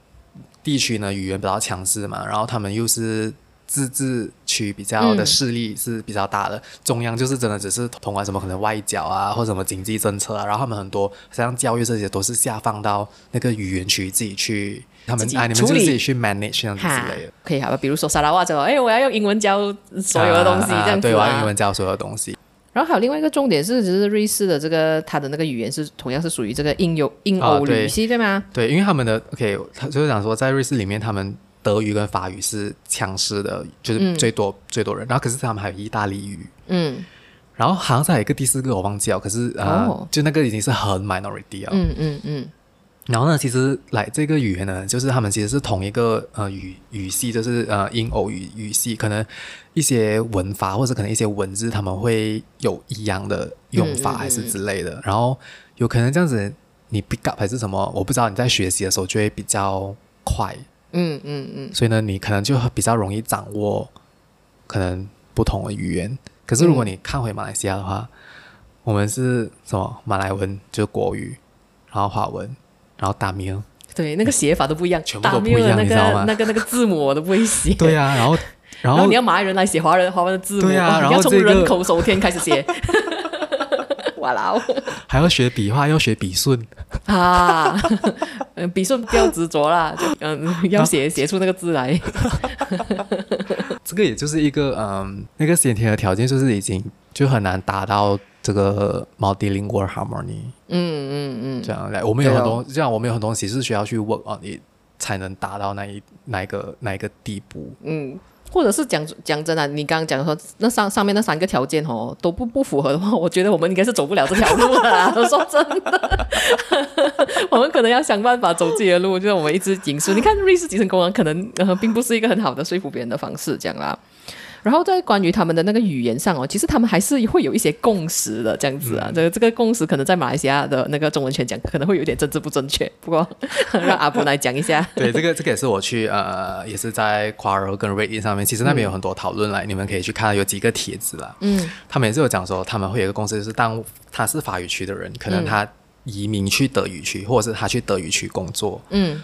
地区呢语言比较强势嘛，然后他们又是。自治区比较的势力是比较大的，嗯、中央就是真的只是通过什么可能外交啊，或者什么经济政策啊，然后他们很多像教育这些都是下放到那个语言区自己去，他们啊你们就自己去 manage 这样子之类的。可以好吧，比如说沙拉瓦之后，哎，我要用英文教所有的东西，啊、这样子、啊、对，我要用英文教所有的东西。然后还有另外一个重点是，就是瑞士的这个它的那个语言是同样是属于这个印欧印欧语系，对吗？对，因为他们的 OK，他就是讲说在瑞士里面他们。德语跟法语是强势的，就是最多、嗯、最多人。然后可是他们还有意大利语，嗯，然后好像再有一个第四个我忘记了，可是呃，哦、就那个已经是很 minority 了，嗯嗯嗯。然后呢，其实来这个语言呢，就是他们其实是同一个呃语语系，就是呃英欧语语系，可能一些文法或者可能一些文字他们会有一样的用法还是之类的。嗯嗯嗯、然后有可能这样子，你 pick up 还是什么，我不知道。你在学习的时候就会比较快。嗯嗯嗯，所以呢，你可能就比较容易掌握可能不同的语言。可是如果你看回马来西亚的话，我们是什么？马来文就是国语，然后华文，然后打名，对，那个写法都不一样，全部都不一样，你知道吗？那个那个字母我都不会写。对啊，然后 然后你要马来人来写华人华文的字母，对啊，然后你要从人口首天开始写。哇啦！还要学笔画，要学笔顺啊！嗯 笔顺不要执着啦，就嗯，要写写出那个字来。这个也就是一个嗯，那个先天的条件，就是已经就很难达到这个 multilingual harmony。嗯嗯嗯，这样来，我们有很多这样，我们有很多东西是需要去 work on 你才能达到那一那一个那一个地步。嗯。或者是讲讲真的，你刚刚讲说那上上面那三个条件哦都不不符合的话，我觉得我们应该是走不了这条路了。说真的，我们可能要想办法走自己的路，就是我们一直引述。你看瑞士集成工人可能呃并不是一个很好的说服别人的方式，这样啦。然后在关于他们的那个语言上哦，其实他们还是会有一些共识的这样子啊。这个、嗯、这个共识可能在马来西亚的那个中文圈讲，可能会有点政治不正确。不过 让阿博来讲一下。对，这个这个也是我去呃，也是在 Quora 跟 Reddit 上面，其实那边有很多讨论来，嗯、你们可以去看有几个帖子啦。嗯，他们也是有讲说，他们会有一个共识，就是当他是法语区的人，可能他移民去德语区，或者是他去德语区工作。嗯。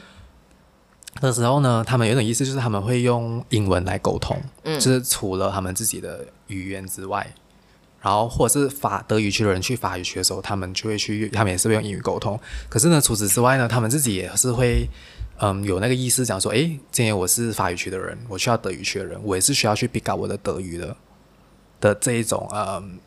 的时候呢，他们有一种意思，就是他们会用英文来沟通，嗯，就是除了他们自己的语言之外，然后或者是法德语区的人去法语区的时候，他们就会去，他们也是会用英语沟通。可是呢，除此之外呢，他们自己也是会，嗯，有那个意思讲说，诶，今天我是法语区的人，我需要德语区的人，我也是需要去 pick up 我的德语的的这一种，嗯。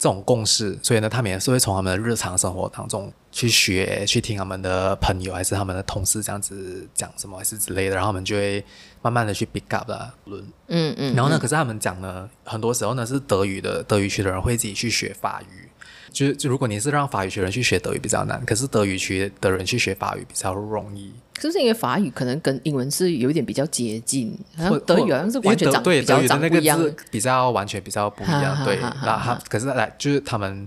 这种共识，所以呢，他们也是会从他们的日常生活当中去学，去听他们的朋友还是他们的同事这样子讲什么，还是之类的，然后他们就会慢慢的去 pick up 啦，论，嗯嗯，然后呢，嗯、可是他们讲呢，很多时候呢是德语的德语区的人会自己去学法语。就就如果你是让法语区人去学德语比较难，可是德语区的人去学法语比较容易。是不是因为法语可能跟英文是有一点比较接近？好像德语好像是完全长对比较长不一样，比较完全比较不一样。对，那他可是来就是他们，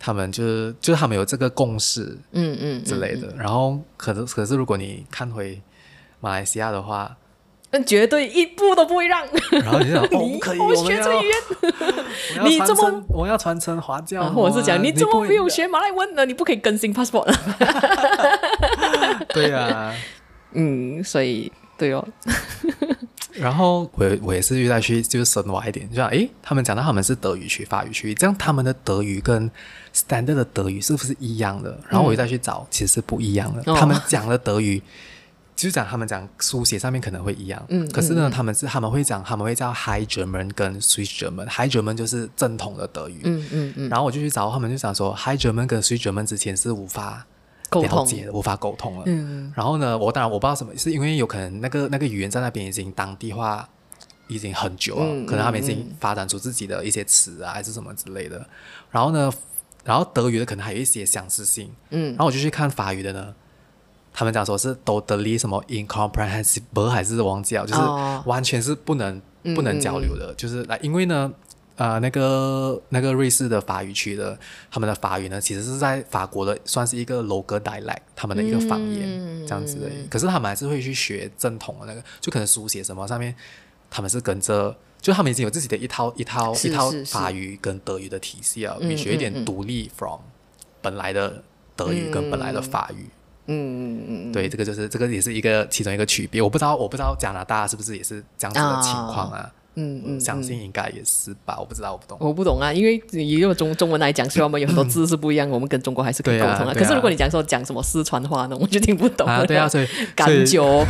他们就是就是他们有这个共识，嗯嗯之类的。嗯嗯嗯、然后可是可是如果你看回马来西亚的话。嗯，绝对一步都不会让。然后你想，哦，可以，我学这语言。你这么，我要传承华教，或者是讲，你怎么没有学马来文呢？你不可以更新 passport 了。对啊，嗯，所以对哦。然后我我也是遇到去就是深挖一点，就像诶，他们讲到他们是德语区、法语区，这样他们的德语跟 standard 的德语是不是一样的？然后我又再去找，其实是不一样的。他们讲的德语。就是讲他们讲书写上面可能会一样，嗯，可是呢，嗯、他们是他们会讲他们会叫 High German 跟 Swiss German，High German 就是正统的德语，嗯嗯嗯，然后我就去找他们，就想说 High German 跟 Swiss German 之前是无法了解的，无法沟通了，嗯，然后呢，我当然我不知道什么，是因为有可能那个那个语言在那边已经当地化已经很久了，嗯、可能他们已经发展出自己的一些词啊，还是什么之类的，然后呢，然后德语的可能还有一些相似性，嗯，然后我就去看法语的呢。他们讲说是 totally 什么 incomprehensible 还是忘记了，就是完全是不能、哦、不能交流的，嗯嗯、就是来，因为呢，呃，那个那个瑞士的法语区的他们的法语呢，其实是在法国的算是一个 local dialect，他们的一个方言、嗯、这样子的。可是他们还是会去学正统的那个，就可能书写什么上面，他们是跟着，就他们已经有自己的一套一套一套法语跟德语的体系啊，比学一点独立 from 本来的德语跟本来的法语。嗯嗯嗯嗯，对，这个就是这个也是一个其中一个区别。我不知道，我不知道加拿大是不是也是这样子的情况啊？嗯嗯，相信应该也是吧。我不知道，我不懂。我不懂啊，因为以用中中文来讲，虽然我们有很多字是不一样，我们跟中国还是可以沟通啊。可是如果你讲说讲什么四川话呢，我就听不懂啊。对啊，所以感觉。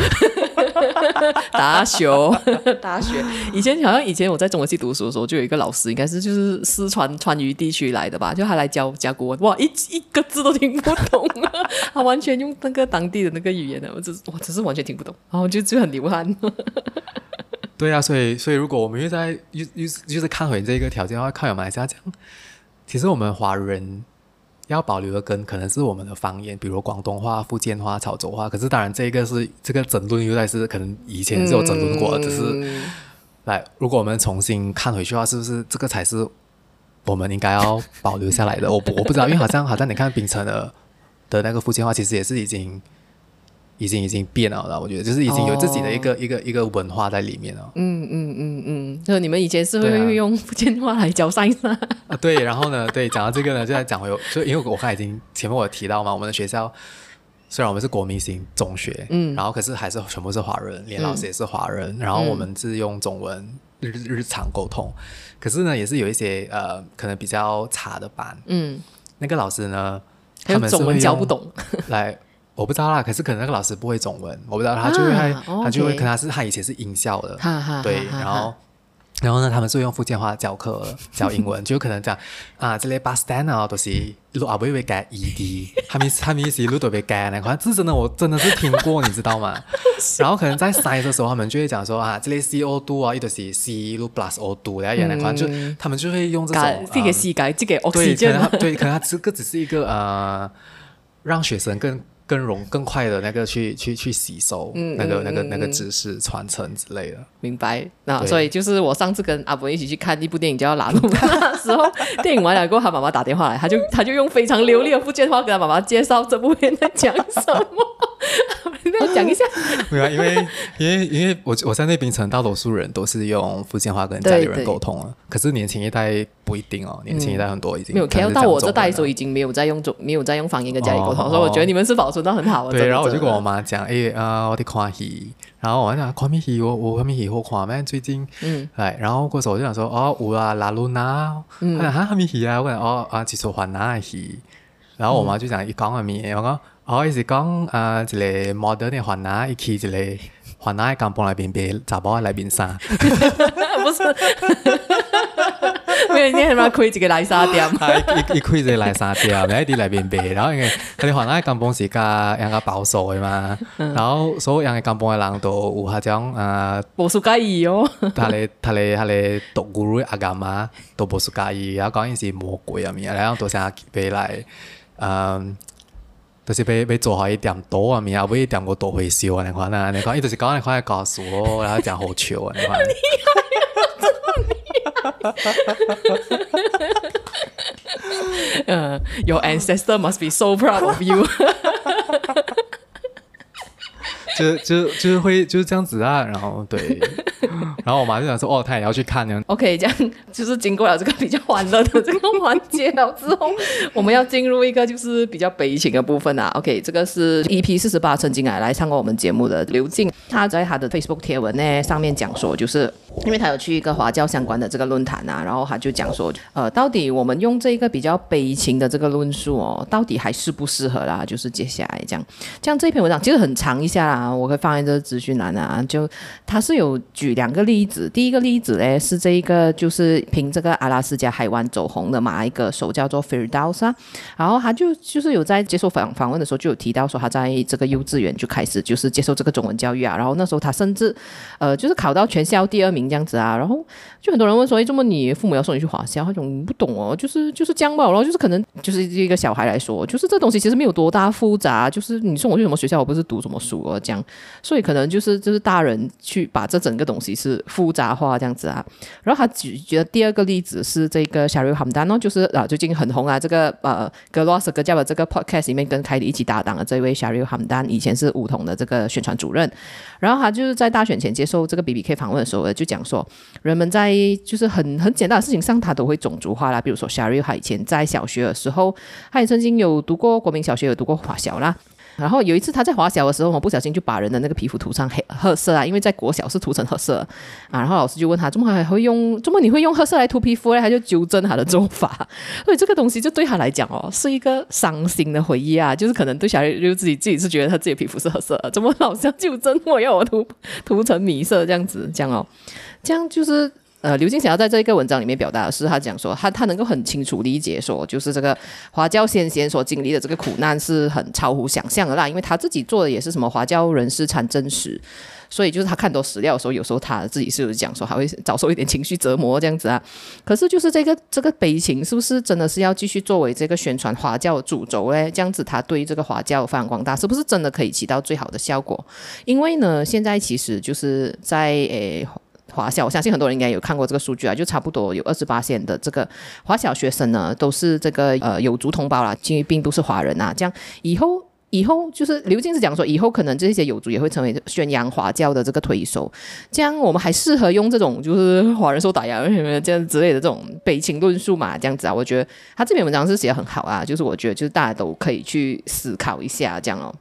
大学，大学，以前好像以前我在中文系读书的时候，就有一个老师，应该是就是四川川渝地区来的吧，就他来教教国文，哇，一一个字都听不懂啊，他完全用那个当地的那个语言的，我只是哇，只是完全听不懂，然后就就很流汗。对啊，所以所以如果我们又在又又就是看回这个条件的话，看有马来西亚讲，其实我们华人。要保留的根可能是我们的方言，比如广东话、福建话、潮州话。可是当然，这个是这个争论，又在是可能以前是有争论过的，只、嗯、是来，如果我们重新看回去的话，是不是这个才是我们应该要保留下来的？我不我不知道，因为好像好像你看槟城的的那个福建话，其实也是已经。已经已经变了，我觉得就是已经有自己的一个、哦、一个一个文化在里面了。嗯嗯嗯嗯，就你们以前是会用福建话来教上吗？啊，对。然后呢，对，讲到这个呢，就在讲回，就因为我刚才已经前面我有提到嘛，我们的学校虽然我们是国民型中学，嗯，然后可是还是全部是华人，连老师也是华人，嗯、然后我们是用中文日日常沟通，可是呢，也是有一些呃可能比较差的班，嗯，那个老师呢，他们中文教不懂 来。我不知道啦，可是可能那个老师不会中文，我不知道他就会他、啊、他就会，可能他是他以前是音校的，哈哈对，然后然后呢，他们是用福建话教课教英文，就可能讲啊，这类 bus stand 啊，都是路啊不会改 ed，他们 他们意思路都被改那块，这真的我真的是听过，你知道吗？然后可能在 size 的时候，他们就会讲说啊，这里 co 度啊，一都是 c 路 plus o 度，然后那块就他们就会用这种这个 c 改这个 o 对，可能对，可能他这个只是一个呃，让学生更。更容更快的那个去去去吸收那个、嗯、那个那个知识传承之类的，明白？那所以就是我上次跟阿伯一起去看一部电影叫《拉鲁》的时候，电影完了过后，他妈妈打电话来，他就 他就用非常流利的福建话跟他妈妈介绍这部片在讲什么。再讲一下，没有，因为因为因为我我在那边，城大多数人都是用福建话跟家里人沟通啊。可是年轻一代不一定哦，年轻一代很多已经没有。可能到我这代的时候，已经没有在用中，没有在用方言跟家里沟通，所以我觉得你们是保存到很好。对，然后我就跟我妈讲，哎啊，我得看戏，然后我讲看咩戏，我我看咩戏好看咩？最近，嗯，哎，然后过时候我就想说，哦，有啊，拉鲁娜，嗯，哈哈咩戏啊？我讲哦啊，是说华纳的戏，然后我妈就讲一讲啊咩，我讲。哦，伊是讲呃，一个模特儿换哪一起，一个换哪一间房来边边，查某来边衫。不是，没有，你他妈开一个奶茶店。一一开一个奶茶店，咪喺啲来边边，然后因为佢哋换哪一间房是加人家保守的嘛，然后所有人嘅间房嘅人都有下种呃，无数介意哦。他哋他哋他哋读古鲁阿甘嘛，都无数介意，然后讲伊是魔鬼啊咪，然后都想俾来，嗯。就是被被做好一点多啊，咪啊，不一点过多回收啊，你看呐，你看，伊就是讲你看告诉我，然后讲好笑啊，你看。Uh, 嗯，Your ancestor must be so proud of you。就就就是会就是这样子啊，然后对，然后我妈就想说，哦，她也要去看呢。OK，这样就是经过了这个比较欢乐的这个环节了之后，我们要进入一个就是比较悲情的部分啊。OK，这个是 EP 四十八曾经来来上过我们节目的刘静，他在他的 Facebook 贴文呢上面讲说，就是因为他有去一个华教相关的这个论坛啊，然后他就讲说，呃，到底我们用这个比较悲情的这个论述哦，到底还适不适合啦？就是接下来这样，这样这篇文章其实很长一下啦。我会放在这个资讯栏啊。就他是有举两个例子，第一个例子嘞是这一个就是凭这个阿拉斯加海湾走红的马来歌手叫做 Firdaus，然后他就就是有在接受访访问的时候就有提到说他在这个幼稚园就开始就是接受这个中文教育啊，然后那时候他甚至呃就是考到全校第二名这样子啊，然后就很多人问说，哎，这么你父母要送你去华校，他说不懂哦，就是就是这样吧，然后就是可能就是一个小孩来说，就是这东西其实没有多大复杂，就是你送我去什么学校，我不是读什么书哦，这样，所以可能就是就是大人去把这整个东西是复杂化这样子啊。然后他举举的第二个例子是这个 s h a r i l Hamdan 哦，就是啊最近很红啊，这个呃格罗斯格加的这个 podcast 里面跟凯里一起搭档的这位 s h a r i l Hamdan，以前是梧桐的这个宣传主任，然后他就是在大选前接受这个 BBK 访问的时候就讲说，人们在就是很很简单的事情上他都会种族化啦，比如说 s h a r i l 他以前在小学的时候，他也曾经有读过国民小学，有读过华小啦。然后有一次他在华小的时候，我不小心就把人的那个皮肤涂上黑褐色啊，因为在国小是涂成褐色啊。然后老师就问他，怎么还会用？怎么你会用褐色来涂皮肤呢？他就纠正他的做法。所以这个东西就对他来讲哦，是一个伤心的回忆啊。就是可能对小孩就自己自己是觉得他自己皮肤是褐色，怎么老师要纠正我，要我涂涂成米色这样子？这样哦，这样就是。呃，刘静想要在这一个文章里面表达的是，他讲说他他能够很清楚理解说，就是这个华教先贤所经历的这个苦难是很超乎想象的啦，因为他自己做的也是什么华教人士产真实，所以就是他看多史料的时候，有时候他自己是有讲说还会遭受一点情绪折磨这样子啊。可是就是这个这个悲情是不是真的是要继续作为这个宣传华教的主轴嘞？这样子他对这个华教发扬光大，是不是真的可以起到最好的效果？因为呢，现在其实就是在诶。华小，我相信很多人应该有看过这个数据啊，就差不多有二十八线的这个华小学生呢，都是这个呃有族同胞啦，其实并不是华人啊。这样以后以后就是刘静是讲说，以后可能这些有族也会成为宣扬华教的这个推手。这样我们还适合用这种就是华人受打压什么这样之类的这种悲情论述嘛？这样子啊，我觉得他这篇文章是写得很好啊，就是我觉得就是大家都可以去思考一下这样哦。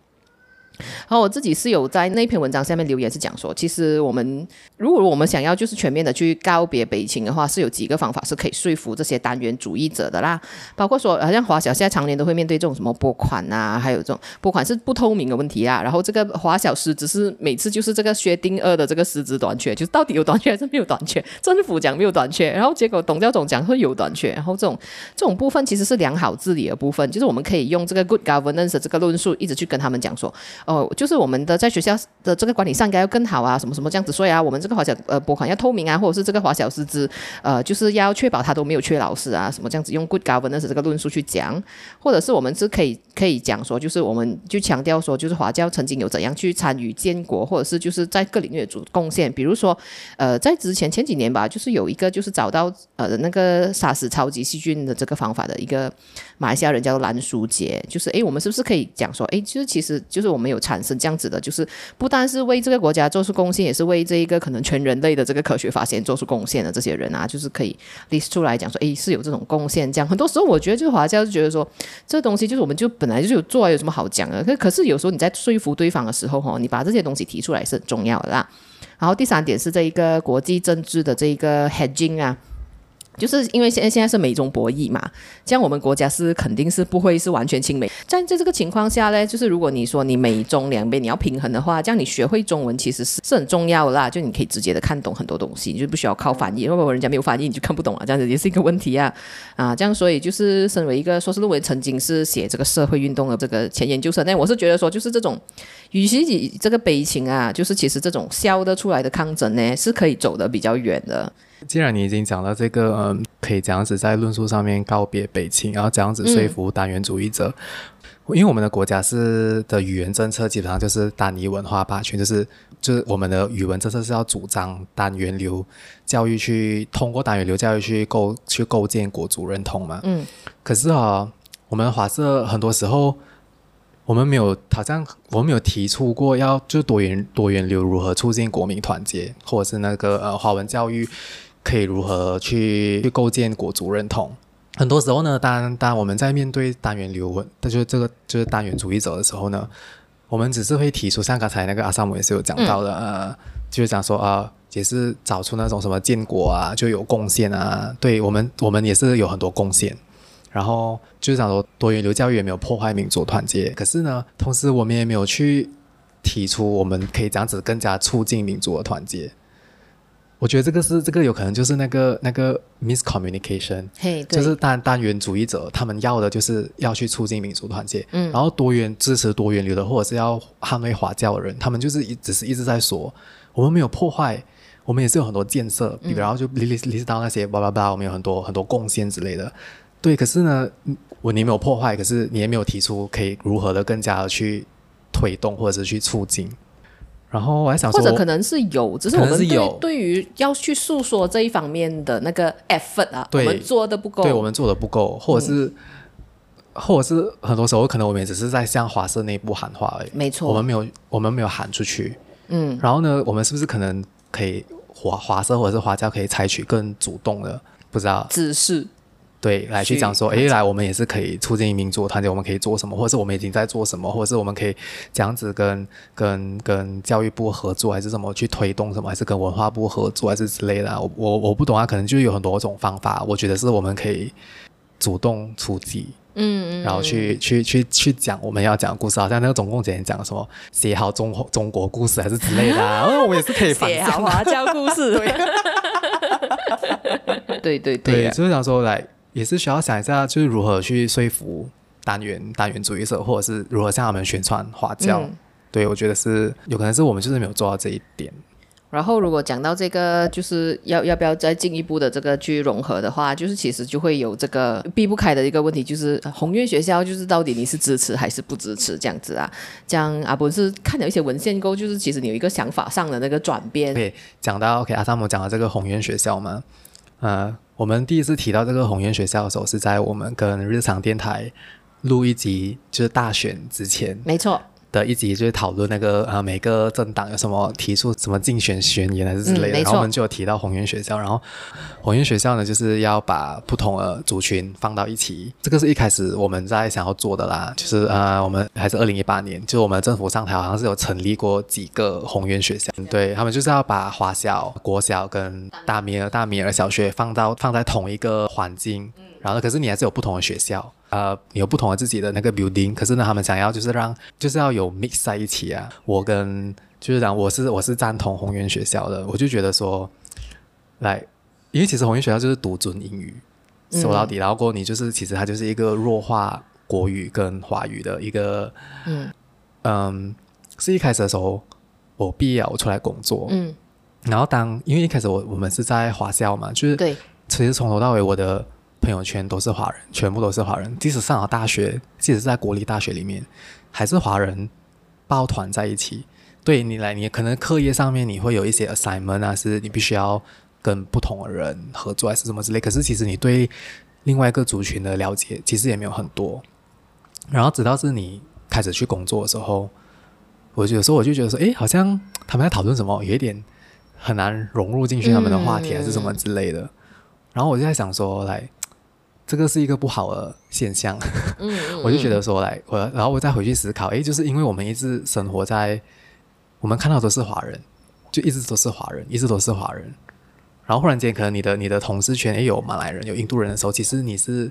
然后我自己是有在那篇文章下面留言，是讲说，其实我们如果我们想要就是全面的去告别北青的话，是有几个方法是可以说服这些单元主义者的啦。包括说，好像华小现在常年都会面对这种什么拨款啊，还有这种拨款是不透明的问题啊。然后这个华小师只是每次就是这个薛定谔的这个师资短缺，就是到底有短缺还是没有短缺？政府讲没有短缺，然后结果董教总讲会有短缺。然后这种这种部分其实是良好治理的部分，就是我们可以用这个 good governance 的这个论述一直去跟他们讲说。哦，就是我们的在学校的这个管理上应该要更好啊，什么什么这样子，所以啊，我们这个华小呃拨款要透明啊，或者是这个华小师资呃，就是要确保他都没有缺老师啊，什么这样子，用 good governance 这个论述去讲，或者是我们是可以可以讲说，就是我们就强调说，就是华教曾经有怎样去参与建国，或者是就是在各领域的主贡献，比如说呃，在之前前几年吧，就是有一个就是找到呃那个杀死超级细菌的这个方法的一个马来西亚人叫做蓝书杰，就是诶，我们是不是可以讲说，诶，就是其实就是我们有产生。这样子的，就是不单是为这个国家做出贡献，也是为这一个可能全人类的这个科学发现做出贡献的这些人啊，就是可以 list 出来讲说，诶，是有这种贡献。这样很多时候，我觉得就是华教就觉得说，这东西就是我们就本来就有做，有什么好讲的？可可是有时候你在说服对方的时候，哈，你把这些东西提出来是很重要的啦。然后第三点是这一个国际政治的这一个 hedging 啊。就是因为现在现在是美中博弈嘛，这样我们国家是肯定是不会是完全亲美。在在这个情况下呢，就是如果你说你美中两边你要平衡的话，这样你学会中文其实是是很重要的啦。就你可以直接的看懂很多东西，你就不需要靠翻译，如果人家没有翻译你就看不懂啊，这样子也是一个问题啊啊，这样所以就是身为一个硕士论文曾经是写这个社会运动的这个前研究生，那我是觉得说就是这种与其以这个悲情啊，就是其实这种笑得出来的抗争呢，是可以走得比较远的。既然你已经讲到这个，嗯，可以这样子在论述上面告别北清，然后这样子说服单元主义者，嗯、因为我们的国家是的语言政策基本上就是单一文化霸权，就是就是我们的语文政策是要主张单元流教育去，去通过单元流教育去构去构建国族认同嘛。嗯。可是啊，我们华社很多时候我们没有，好像我们没有提出过要就多元多元流如何促进国民团结，或者是那个呃华文教育。可以如何去去构建国族认同？很多时候呢，当当我们在面对单元流文，那就是这个就是单元主义者的时候呢，我们只是会提出像刚才那个阿萨姆也是有讲到的，嗯、呃，就是讲说啊、呃，也是找出那种什么建国啊就有贡献啊，对我们我们也是有很多贡献，然后就是讲说多元流教育也没有破坏民族团结，可是呢，同时我们也没有去提出我们可以这样子更加促进民族的团结。我觉得这个是这个有可能就是那个那个 miscommunication，嘿，就是单单元主义者他们要的就是要去促进民族团结，嗯，然后多元支持多元流的或者是要捍卫华教的人，他们就是一只是一直在说我们没有破坏，我们也是有很多建设，比如然后就 list list 到那些巴拉巴拉，我们有很多很多贡献之类的，对，可是呢，我你没有破坏，可是你也没有提出可以如何的更加的去推动或者是去促进。然后我还想说，或者可能是有，只是我们对有。对于要去诉说这一方面的那个 effort 啊，对。我们做的不够，对我们做的不够，或者是、嗯、或者是很多时候可能我们也只是在向华社内部喊话而已，没错，我们没有我们没有喊出去，嗯，然后呢，我们是不是可能可以华华社或者是华教可以采取更主动的，不知道指示。对，来去讲说，哎，来，我们也是可以促进民族团结，我们可以做什么，或者是我们已经在做什么，或者是我们可以这样子跟跟跟教育部合作，还是什么去推动什么，还是跟文化部合作，还是之类的。我我我不懂啊，可能就有很多种方法。我觉得是我们可以主动出击，嗯，然后去去去去讲我们要讲的故事，好像那个总共姐讲什么写好中中国故事还是之类的啊，我也是可以写好华教故事，对 对对，对，就是想说来。也是需要想一下，就是如何去说服单元单元主义者，或者是如何向他们宣传华教。嗯、对，我觉得是有可能是我们就是没有做到这一点。然后，如果讲到这个，就是要要不要再进一步的这个去融合的话，就是其实就会有这个避不开的一个问题，就是宏愿学校就是到底你是支持还是不支持这样子啊？这样阿博是看了一些文献过后，就是其实你有一个想法上的那个转变。对，讲到 OK，阿萨姆讲到这个宏愿学校嘛，呃。我们第一次提到这个宏愿学校的时候，是在我们跟日常电台录一集，就是大选之前。没错。的一集就是讨论那个呃每个政党有什么提出什么竞选宣言还是之类的，嗯、然后我们就有提到宏源学校，然后宏源学校呢就是要把不同的族群放到一起，这个是一开始我们在想要做的啦，就是呃我们还是二零一八年，就是我们政府上台好像是有成立过几个宏源学校，对他们就是要把华小、国小跟大米尔大米尔小学放到放在同一个环境，然后可是你还是有不同的学校。呃，有不同的自己的那个 building，可是呢，他们想要就是让，就是要有 mix 在一起啊。我跟就是讲，我是我是赞同宏源学校的，我就觉得说，来，因为其实宏源学校就是独尊英语，说到底，嗯、然后过后你就是其实它就是一个弱化国语跟华语的一个，嗯嗯，是一开始的时候我毕业我出来工作，嗯，然后当因为一开始我我们是在华校嘛，就是对，其实从头到尾我的。朋友圈都是华人，全部都是华人。即使上了大学，即使在国立大学里面，还是华人抱团在一起。对你来，你可能课业上面你会有一些 assignment 啊，是你必须要跟不同的人合作，还是什么之类。可是其实你对另外一个族群的了解，其实也没有很多。然后直到是你开始去工作的时候，我有时候我就觉得说，诶，好像他们在讨论什么，有一点很难融入进去他们的话题，还是什么之类的。然后我就在想说，来。这个是一个不好的现象，嗯我就觉得说，来我，然后我再回去思考，诶，就是因为我们一直生活在，我们看到都是华人，就一直都是华人，一直都是华人，然后忽然间，可能你的你的同事圈也有马来人，有印度人的时候，其实你是，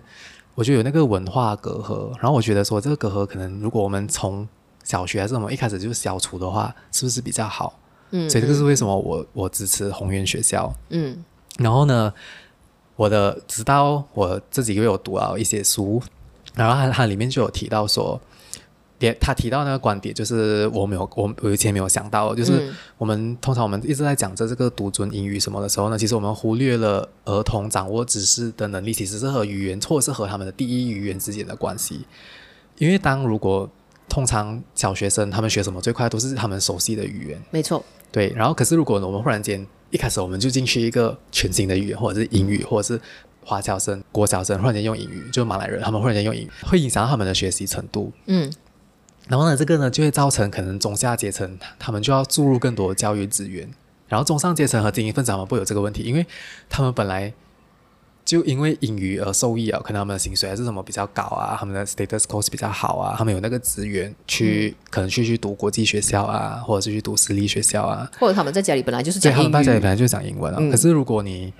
我觉得有那个文化隔阂，然后我觉得说，这个隔阂可能如果我们从小学还是什么一开始就消除的话，是不是比较好？嗯，嗯，所以这个是为什么我我支持宏源学校，嗯，然后呢？我的直到我这几个月有读了一些书，然后他他里面就有提到说，也他提到那个观点，就是我没有我我以前没有想到，就是我们、嗯、通常我们一直在讲着这个独尊英语什么的时候呢，其实我们忽略了儿童掌握知识的能力，其实是和语言或者是和他们的第一语言之间的关系。因为当如果通常小学生他们学什么最快都是他们熟悉的语言，没错，对。然后可是如果我们忽然间一开始我们就进去一个全新的语言，或者是英语，或者是华侨生、国侨生，忽然间用英语，就是马来人，他们忽然间用英语，会影响到他们的学习程度。嗯，然后呢，这个呢就会造成可能中下阶层他们就要注入更多教育资源，然后中上阶层和精英分子他们不会有这个问题，因为他们本来。就因为英语而受益啊，可能他们的薪水还是什么比较高啊，他们的 status quo 比较好啊，他们有那个资源去、嗯、可能去去读国际学校啊，或者是去读私立学校啊，或者他们在家里本来就是讲英语，对，他们在家里本来就讲英文啊。嗯、可是如果你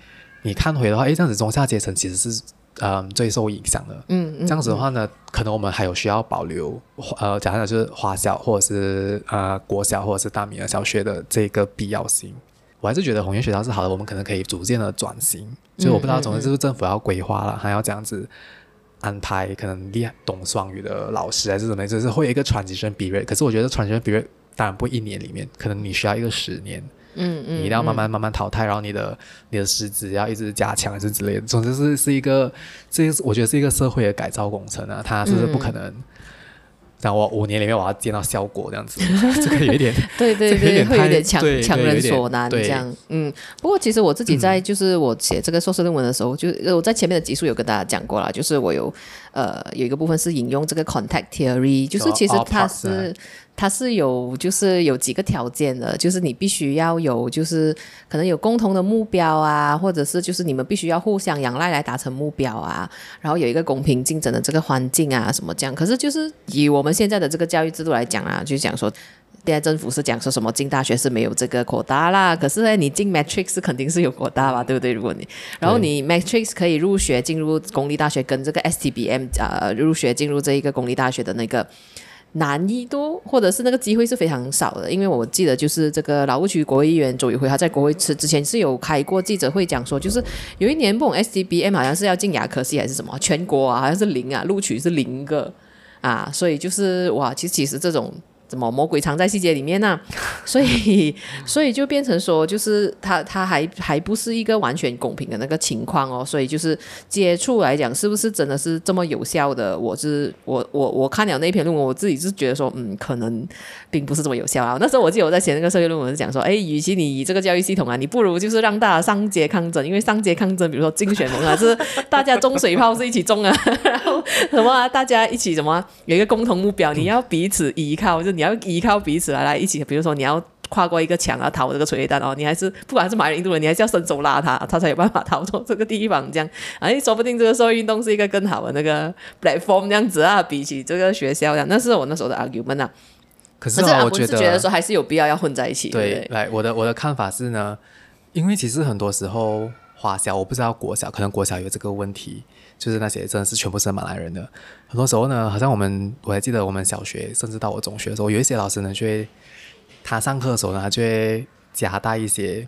你看回的话，诶，这样子中下阶层其实是嗯最受影响的。嗯，嗯这样子的话呢，可能我们还有需要保留呃，讲的就是华小或者是呃国小或者是大米的小学的这个必要性。我还是觉得宏源学校是好的，我们可能可以逐渐的转型。所以我不知道，总之是不是政府要规划了，还要这样子安排，可能厉害懂双语的老师还是怎么样，就是会有一个 transition period。可是我觉得 transition period 当然不一年里面，可能你需要一个十年。嗯嗯，你一定要慢慢慢慢淘汰，然后你的你的师资要一直加强，还是之类的。总之是是一个，这是我觉得是一个社会的改造工程啊，它是不可能。像我五年里面我要见到效果这样子，这个有一点，对对对，会有点强强人所难这样。嗯，不过其实我自己在就是我写这个硕士论文的时候，嗯、就我在前面的集数有跟大家讲过了，就是我有呃有一个部分是引用这个 contact theory，就是其实它是。它是有，就是有几个条件的，就是你必须要有，就是可能有共同的目标啊，或者是就是你们必须要互相仰赖来达成目标啊，然后有一个公平竞争的这个环境啊，什么这样。可是就是以我们现在的这个教育制度来讲啊，就讲说，现在政府是讲说什么进大学是没有这个扩大啦，可是呢，你进 matrix 肯定是有 quota 吧，对不对？如果你，然后你 matrix 可以入学进入公立大学，跟这个 STBM 呃入学进入这一个公立大学的那个。难易度或者是那个机会是非常少的，因为我记得就是这个劳务区国会议员周宇辉他在国会之之前是有开过记者会讲说，就是有一年不懂 SDBM 好像是要进牙科系还是什么，全国啊好像是零啊，录取是零个啊，所以就是哇，其实其实这种。怎么魔鬼藏在细节里面呢？所以，所以就变成说，就是他他还还不是一个完全公平的那个情况哦。所以就是接触来讲，是不是真的是这么有效的？我是我我我看了那篇论文，我自己是觉得说，嗯，可能并不是这么有效啊。那时候我记得我在写那个社会论文是讲说，哎，与其你以这个教育系统啊，你不如就是让大家上街抗争，因为上街抗争，比如说竞选盟啊，是大家中水泡是一起中啊，然 后什么啊，大家一起什么有一个共同目标，你要彼此依靠，就。你要依靠彼此来来一起，比如说你要跨过一个墙啊，逃这个催泪弹哦，你还是不管是马来人、印度人，你还是要伸手拉他，他才有办法逃脱这个地方。这样，哎，说不定这个社会运动是一个更好的那个 platform 这样子啊，比起这个学校这样，那是我那时候的 argument 啊。可是，啊，我觉得，觉得说还是有必要要混在一起。对，对，来，我的我的看法是呢，因为其实很多时候华小，我不知道国小，可能国小有这个问题。就是那些真的是全部是马来人的，很多时候呢，好像我们我还记得我们小学，甚至到我中学的时候，有一些老师呢，就会他上课的时候呢，他就会夹带一些。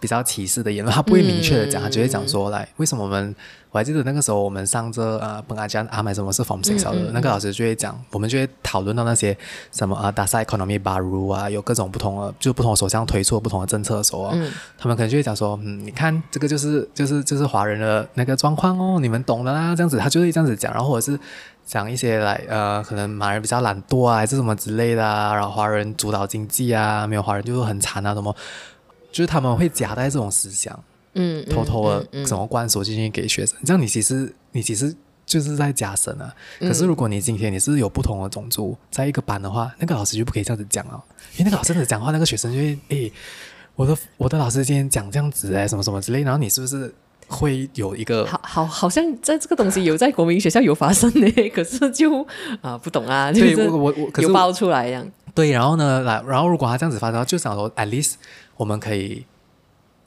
比较歧视的言论，他不会明确的讲，嗯、他就会讲说，来，为什么我们，我还记得那个时候我们上着啊，本来讲阿买什么是 form six 的，嗯、那个老师就会讲，我们就会讨论到那些什么啊，Dasar Economy Baru 啊，有各种不同的，就不同的首相推出不同的政策的时候，嗯、他们可能就会讲说，嗯，你看这个就是就是就是华人的那个状况哦，你们懂的啦，这样子，他就会这样子讲，然后或者是讲一些来呃，可能马来人比较懒惰啊，还是什么之类的啊，然后华人主导经济啊，没有华人就是很惨啊，什么。就是他们会夹带这种思想，嗯，偷偷的怎么灌输进去给学生，这样你其实你其实就是在加深啊。可是如果你今天你是有不同的种族在一个班的话，那个老师就不可以这样子讲了，因为那个老师这样子讲话，那个学生就会诶，我的我的老师今天讲这样子哎，什么什么之类，然后你是不是会有一个好好好像在这个东西有在国民学校有发生呢？可是就啊不懂啊，对我我我有爆出来一样。对，然后呢，来，然后如果他这样子发生，就想说，at least 我们可以，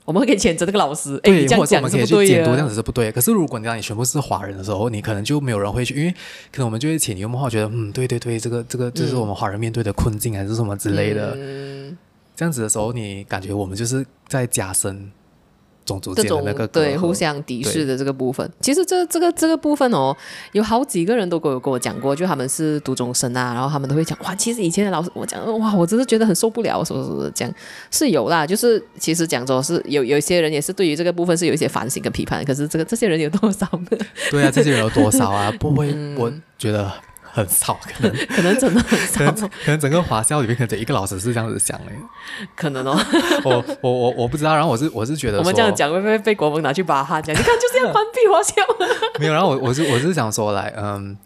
我们可以谴责这个老师，对，这样或者我们可以去这样子是不对。可是如果你让你全部是华人的时候，你可能就没有人会去，因为可能我们就会潜移默化觉得，嗯，对对对，这个这个就是我们华人面对的困境，还是什么之类的。嗯，这样子的时候，你感觉我们就是在加深。种族间的那个对互相敌视的这个部分，其实这这个这个部分哦，有好几个人都跟我跟我讲过，就他们是读中生啊，然后他们都会讲哇，其实以前的老师我讲哇，我真是觉得很受不了，什么什么这样是有啦，就是其实讲说是有有一些人也是对于这个部分是有一些反省跟批判，可是这个这些人有多少呢？对啊，这些人有多少啊？不会，嗯、我觉得。很少，可能可能真的很少，可能整个华校里面可能只一个老师是这样子想的，可能哦，我我我我不知道，然后我是我是觉得，我们这样讲会不会被国文拿去把哈讲？你看就是要关闭华校，没有，然后我我是我是想说来，嗯，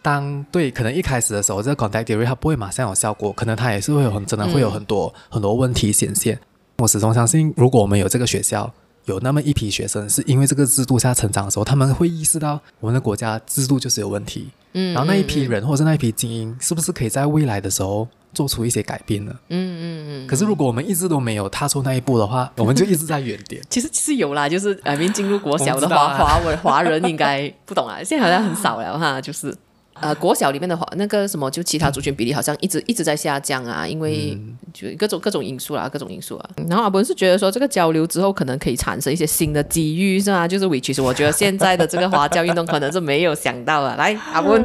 当对，可能一开始的时候，这个 contact theory 它不会马上有效果，可能它也是会有很真的会有很多、嗯、很多问题显现。我始终相信，如果我们有这个学校。有那么一批学生是因为这个制度下成长的时候，他们会意识到我们的国家制度就是有问题。嗯，然后那一批人或者是那一批精英，是不是可以在未来的时候做出一些改变呢。嗯嗯嗯。可是如果我们一直都没有踏出那一步的话，我们就一直在原点。其实其实有啦，就是还没进入国小的华华文华人应该不懂啊，现在好像很少了哈，就是。呃，国小里面的话，那个什么，就其他族群比例好像一直一直在下降啊，因为就各种各种因素啦，各种因素啊。然后阿文是觉得说，这个交流之后可能可以产生一些新的机遇，是吧？就是 which 我觉得现在的这个华教运动可能是没有想到啊。来，阿文，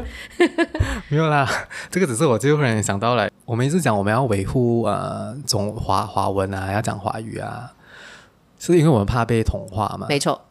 没有啦，这个只是我最后忽然想到了。我们一直讲我们要维护呃中华华文啊，要讲华语啊，是因为我们怕被同化嘛？没错。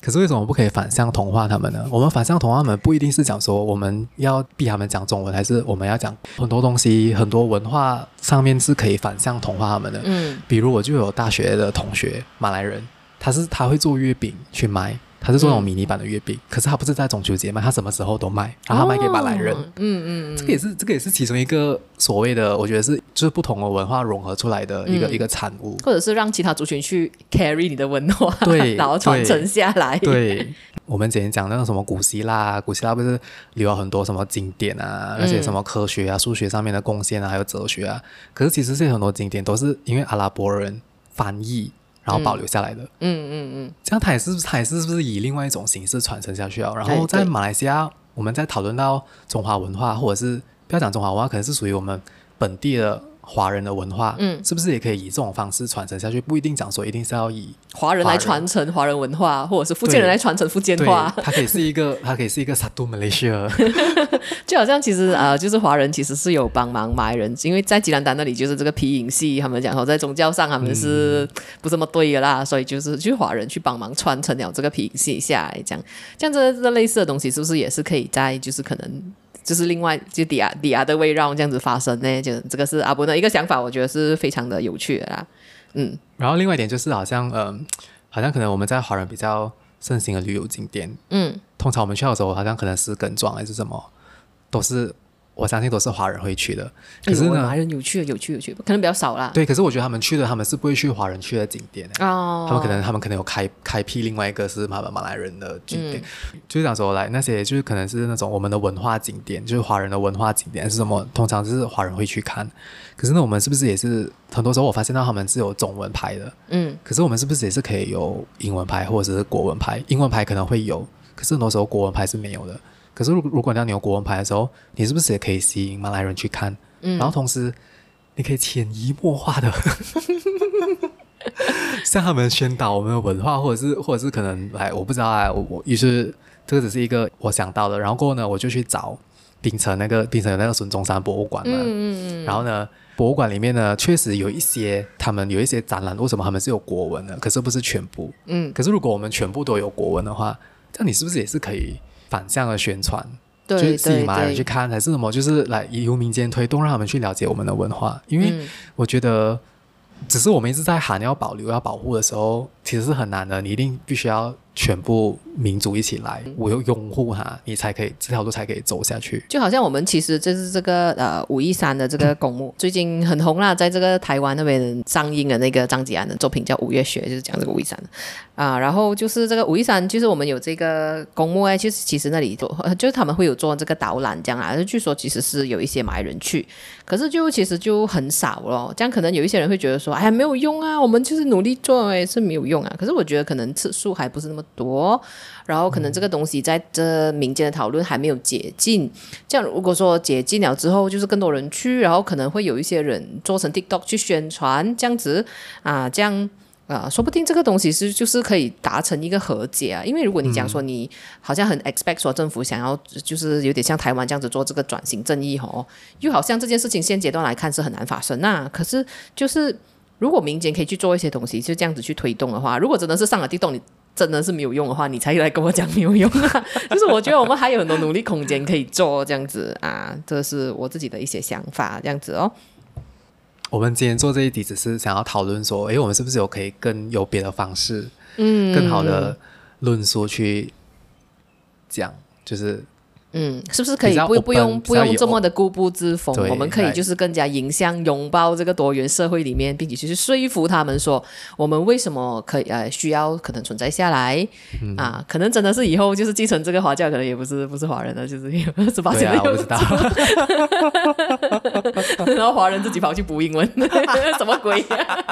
可是为什么不可以反向同化他们呢？我们反向同化他们不一定是讲说我们要逼他们讲中文，还是我们要讲很多东西、很多文化上面是可以反向同化他们的。嗯，比如我就有大学的同学，马来人，他是他会做月饼去卖。他是做那种迷你版的月饼，嗯、可是他不是在中秋节卖，他什么时候都卖，然后他卖给马来人。哦、嗯嗯，这个也是这个也是其中一个所谓的，我觉得是就是不同的文化融合出来的一个、嗯、一个产物，或者是让其他族群去 carry 你的文化，对，然后传承下来。对，对我们之前讲那个什么古希腊，古希腊不是留了很多什么经典啊，那些什么科学啊、数学上面的贡献啊，还有哲学啊，可是其实这些很多经典都是因为阿拉伯人翻译。然后保留下来的，嗯嗯嗯，嗯，这样它也是，它也是，是不是以另外一种形式传承下去啊？然后在马来西亚，我们在讨论到中华文化，或者是不要讲中华文化，可能是属于我们本地的。华人的文化，嗯，是不是也可以以这种方式传承下去？不一定讲说一定是要以华人来传承华人文化，或者是福建人来传承福建话。它可以是一个，它可以是一个 Satu Malaysia。就好像其实呃，就是华人其实是有帮忙马来人，因为在吉兰丹那里就是这个皮影戏，他们讲说在宗教上他们是不这么对的啦，嗯、所以就是去华人去帮忙传承了这个皮影戏下来，这样这样子这类似的东西，是不是也是可以在就是可能。就是另外就底下底下的围绕这样子发生呢，就这个是阿伯的一个想法，我觉得是非常的有趣的啦。嗯，然后另外一点就是好像嗯、呃，好像可能我们在华人比较盛行的旅游景点，嗯，通常我们去的时候，好像可能是跟妆还是什么，都是。我相信都是华人会去的，可是呢，华人有去有去有去，可能比较少啦。对，可是我觉得他们去的，他们是不会去华人去的景点哦。他们可能，他们可能有开开辟另外一个是马马来人的景点，嗯、就是讲说来那些就是可能是那种我们的文化景点，就是华人的文化景点是什么？通常是华人会去看。可是呢，我们是不是也是很多时候我发现到他们是有中文牌的？嗯。可是我们是不是也是可以有英文牌或者是国文牌？英文牌可能会有，可是很多时候国文牌是没有的。可是，如如果你要你有国文牌的时候，你是不是也可以吸引马来人去看？嗯，然后同时，你可以潜移默化的 向他们宣导我们的文化，或者是，或者是可能哎，我不知道啊，我我于是这个只是一个我想到的。然后过后呢，我就去找槟城那个槟城有那个孙中山博物馆嘛，嗯嗯嗯。然后呢，博物馆里面呢，确实有一些他们有一些展览，为什么他们是有国文的？可是不是全部。嗯。可是如果我们全部都有国文的话，这样你是不是也是可以？反向的宣传，对就是吸引马来人去看，还是什么？就是来由民间推动，让他们去了解我们的文化。因为我觉得，只是我们一直在喊要保留、要保护的时候，其实是很难的。你一定必须要。全部民族一起来，我要拥护他，你才可以这条路才可以走下去。就好像我们其实就是这个呃武夷山的这个公墓，嗯、最近很红啦，在这个台湾那边上映的那个张吉安的作品叫《五月雪》，就是讲这个武夷山啊。然后就是这个武夷山，就是我们有这个公墓哎，其实其实那里做就是他们会有做这个导览这样啊。据说其实是有一些马来人去，可是就其实就很少咯。这样可能有一些人会觉得说，哎呀没有用啊，我们就是努力做哎是没有用啊。可是我觉得可能次数还不是那么。多，然后可能这个东西在这民间的讨论还没有解禁。这样如果说解禁了之后，就是更多人去，然后可能会有一些人做成 TikTok 去宣传，这样子啊，这样啊，说不定这个东西是就是可以达成一个和解啊。因为如果你讲说你好像很 expect 说政府想要就是有点像台湾这样子做这个转型正义哦，又好像这件事情现阶段来看是很难发生。那可是就是如果民间可以去做一些东西，就这样子去推动的话，如果真的是上了 TikTok 你。真的是没有用的话，你才来跟我讲没有用啊！就是我觉得我们还有很多努力空间可以做，这样子啊，这是我自己的一些想法，这样子哦。我们今天做这一题，只是想要讨论说，诶，我们是不是有可以更有别的方式，嗯，更好的论述去讲，就是嗯，是不是可以不不用不用这么的固步自封？我们可以就是更加迎向拥抱这个多元社会里面，并且去说服他们说，我们为什么可以呃需要可能存在下来、嗯、啊？可能真的是以后就是继承这个华教，可能也不是不是华人的，就是十八岁的不知道。然后华人自己跑去补英文，什么鬼、啊？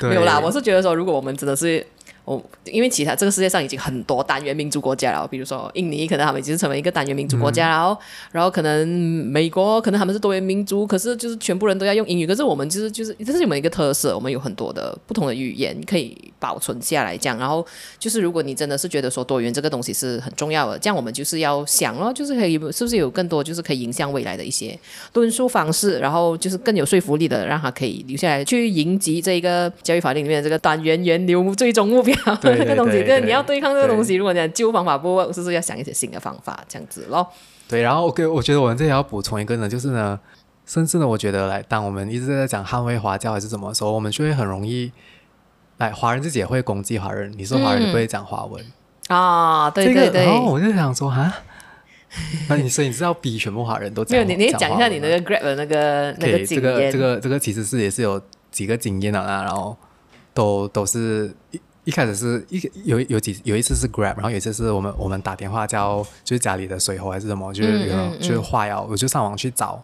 没有啦，我是觉得说，如果我们真的是。哦，因为其他这个世界上已经很多单元民族国家了，比如说印尼，可能他们已经成为一个单元民族国家了，嗯、然后可能美国，可能他们是多元民族，可是就是全部人都要用英语，可是我们就是就是这是我们一个特色，我们有很多的不同的语言可以保存下来，这样，然后就是如果你真的是觉得说多元这个东西是很重要的，这样我们就是要想咯，就是可以是不是有更多就是可以影响未来的一些论述方式，然后就是更有说服力的，让他可以留下来去迎击这一个教育法令里面的这个单元源流最终目标。对对对 这个东西，跟你要对抗这个东西，如果你讲旧方法不，是不是要想一些新的方法，这样子咯。对，然后 OK，我觉得我们这里要补充一个呢，就是呢，甚至呢，我觉得来，当我们一直在讲捍卫华教还是怎么说，我们就会很容易，来华人自己也会攻击华人。你说华人你不会讲华文啊？对对对。然后我就想说哈，那你所以你是要逼全部华人都讲？没有，你你讲一下你那个 Grab 的那个那个经验。这个这个这个其实是也是有几个经验的啦，然后都都是。一开始是一有有几有一次是 Grab，然后有一次是我们我们打电话叫就是家里的水喉还是什么，就是有、嗯嗯、就是话要，我就上网去找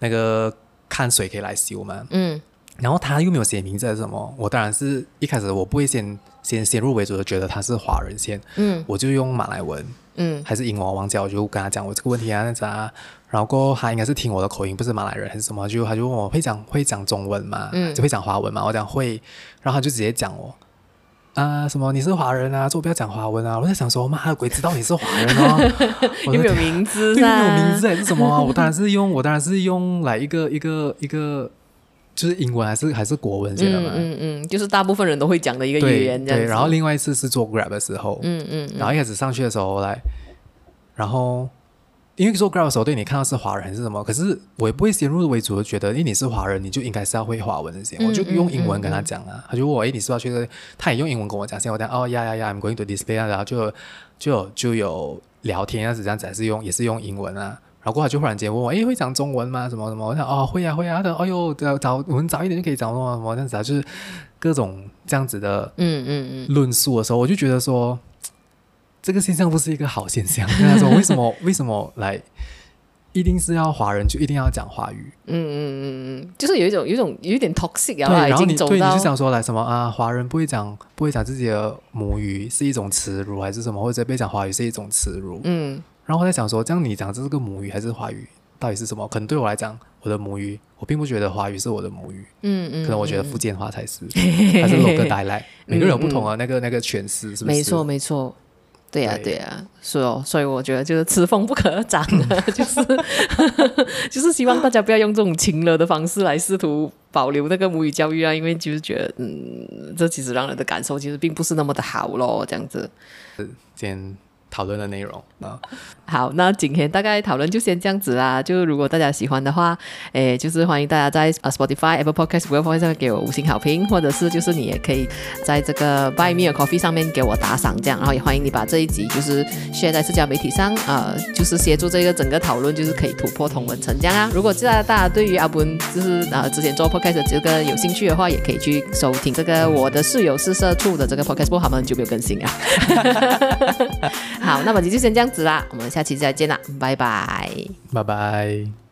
那个看谁可以来修嘛。嗯。然后他又没有写名字还是什么，我当然是一开始我不会先先先入为主的觉得他是华人先。嗯。我就用马来文，嗯，还是英文我忘记，我就跟他讲我这个问题啊那啥、啊，然后过后他应该是听我的口音不是马来人还是什么，就他就问我会讲会讲中文吗，嗯，就会讲华文吗，我讲会，然后他就直接讲我。啊，什么？你是华人啊？说不要讲华文啊！我在想说，妈的鬼知道你是华人哦？有没有名字？对，没有名字还是什么啊？我当然是用，我当然是用来一个一个一个，就是英文还是还是国文写的嘛？嗯嗯，就是大部分人都会讲的一个语言。对，然后另外一次是做 Grab 的时候，嗯嗯，然后一开始上去的时候来，然后。因为做 Grab 的时候，对你看到是华人还是什么，可是我也不会先入为主的觉得，因为你是华人，你就应该是要会华文这些，嗯、我就用英文跟他讲啊。嗯嗯、他就问我，哎，你是不是要去这个？他也用英文跟我讲，先我讲，哦呀呀呀，I'm going to display，啊然后就就就有聊天样子，这样子还是用也是用英文啊。然后他就忽然间问我，哎，会讲中文吗？什么什么？我想，哦，会啊会啊。他说，哎呦，早早我们早一点就可以讲中文，什么这样子啊？就是各种这样子的，嗯嗯嗯，论述的时候，我就觉得说，这个现象不是一个好现象。跟他说，为什么 为什么来？一定是要华人就一定要讲华语，嗯嗯嗯嗯，就是有一种有一种有一点 toxic 啊，对，然后你对你就想说来什么啊，华人不会讲不会讲自己的母语是一种耻辱还是什么，或者被讲华语是一种耻辱，嗯，然后我在想说，这样你讲这是个母语还是华语，到底是什么？可能对我来讲，我的母语，我并不觉得华语是我的母语，嗯嗯，可能我觉得福建话才是，还是 local dialect，每个人有不同的那个那个诠释，是不是？没错没错。对呀、啊，对呀、啊，所以哦，所以我觉得就是此风不可长的，就是 就是希望大家不要用这种情勒的方式来试图保留那个母语教育啊，因为就是觉得，嗯，这其实让人的感受其实并不是那么的好咯，这样子。先。讨论的内容啊，好，那今天大概讨论就先这样子啦。就如果大家喜欢的话，诶，就是欢迎大家在 Spotify、Apple Podcast、Google Podcast 上面给我五星好评，或者是就是你也可以在这个 Buy Me a Coffee 上面给我打赏，这样，然后也欢迎你把这一集就是 share 在社交媒体上，呃，就是协助这个整个讨论，就是可以突破同文层这样啊。如果大家对于阿文就是呃之前做 Podcast 这个有兴趣的话，也可以去收听这个我的室友是社畜的这个 Podcast，不过他们很久没有更新啊。好，那本期就先这样子啦，我们下期再见啦，拜拜，拜拜。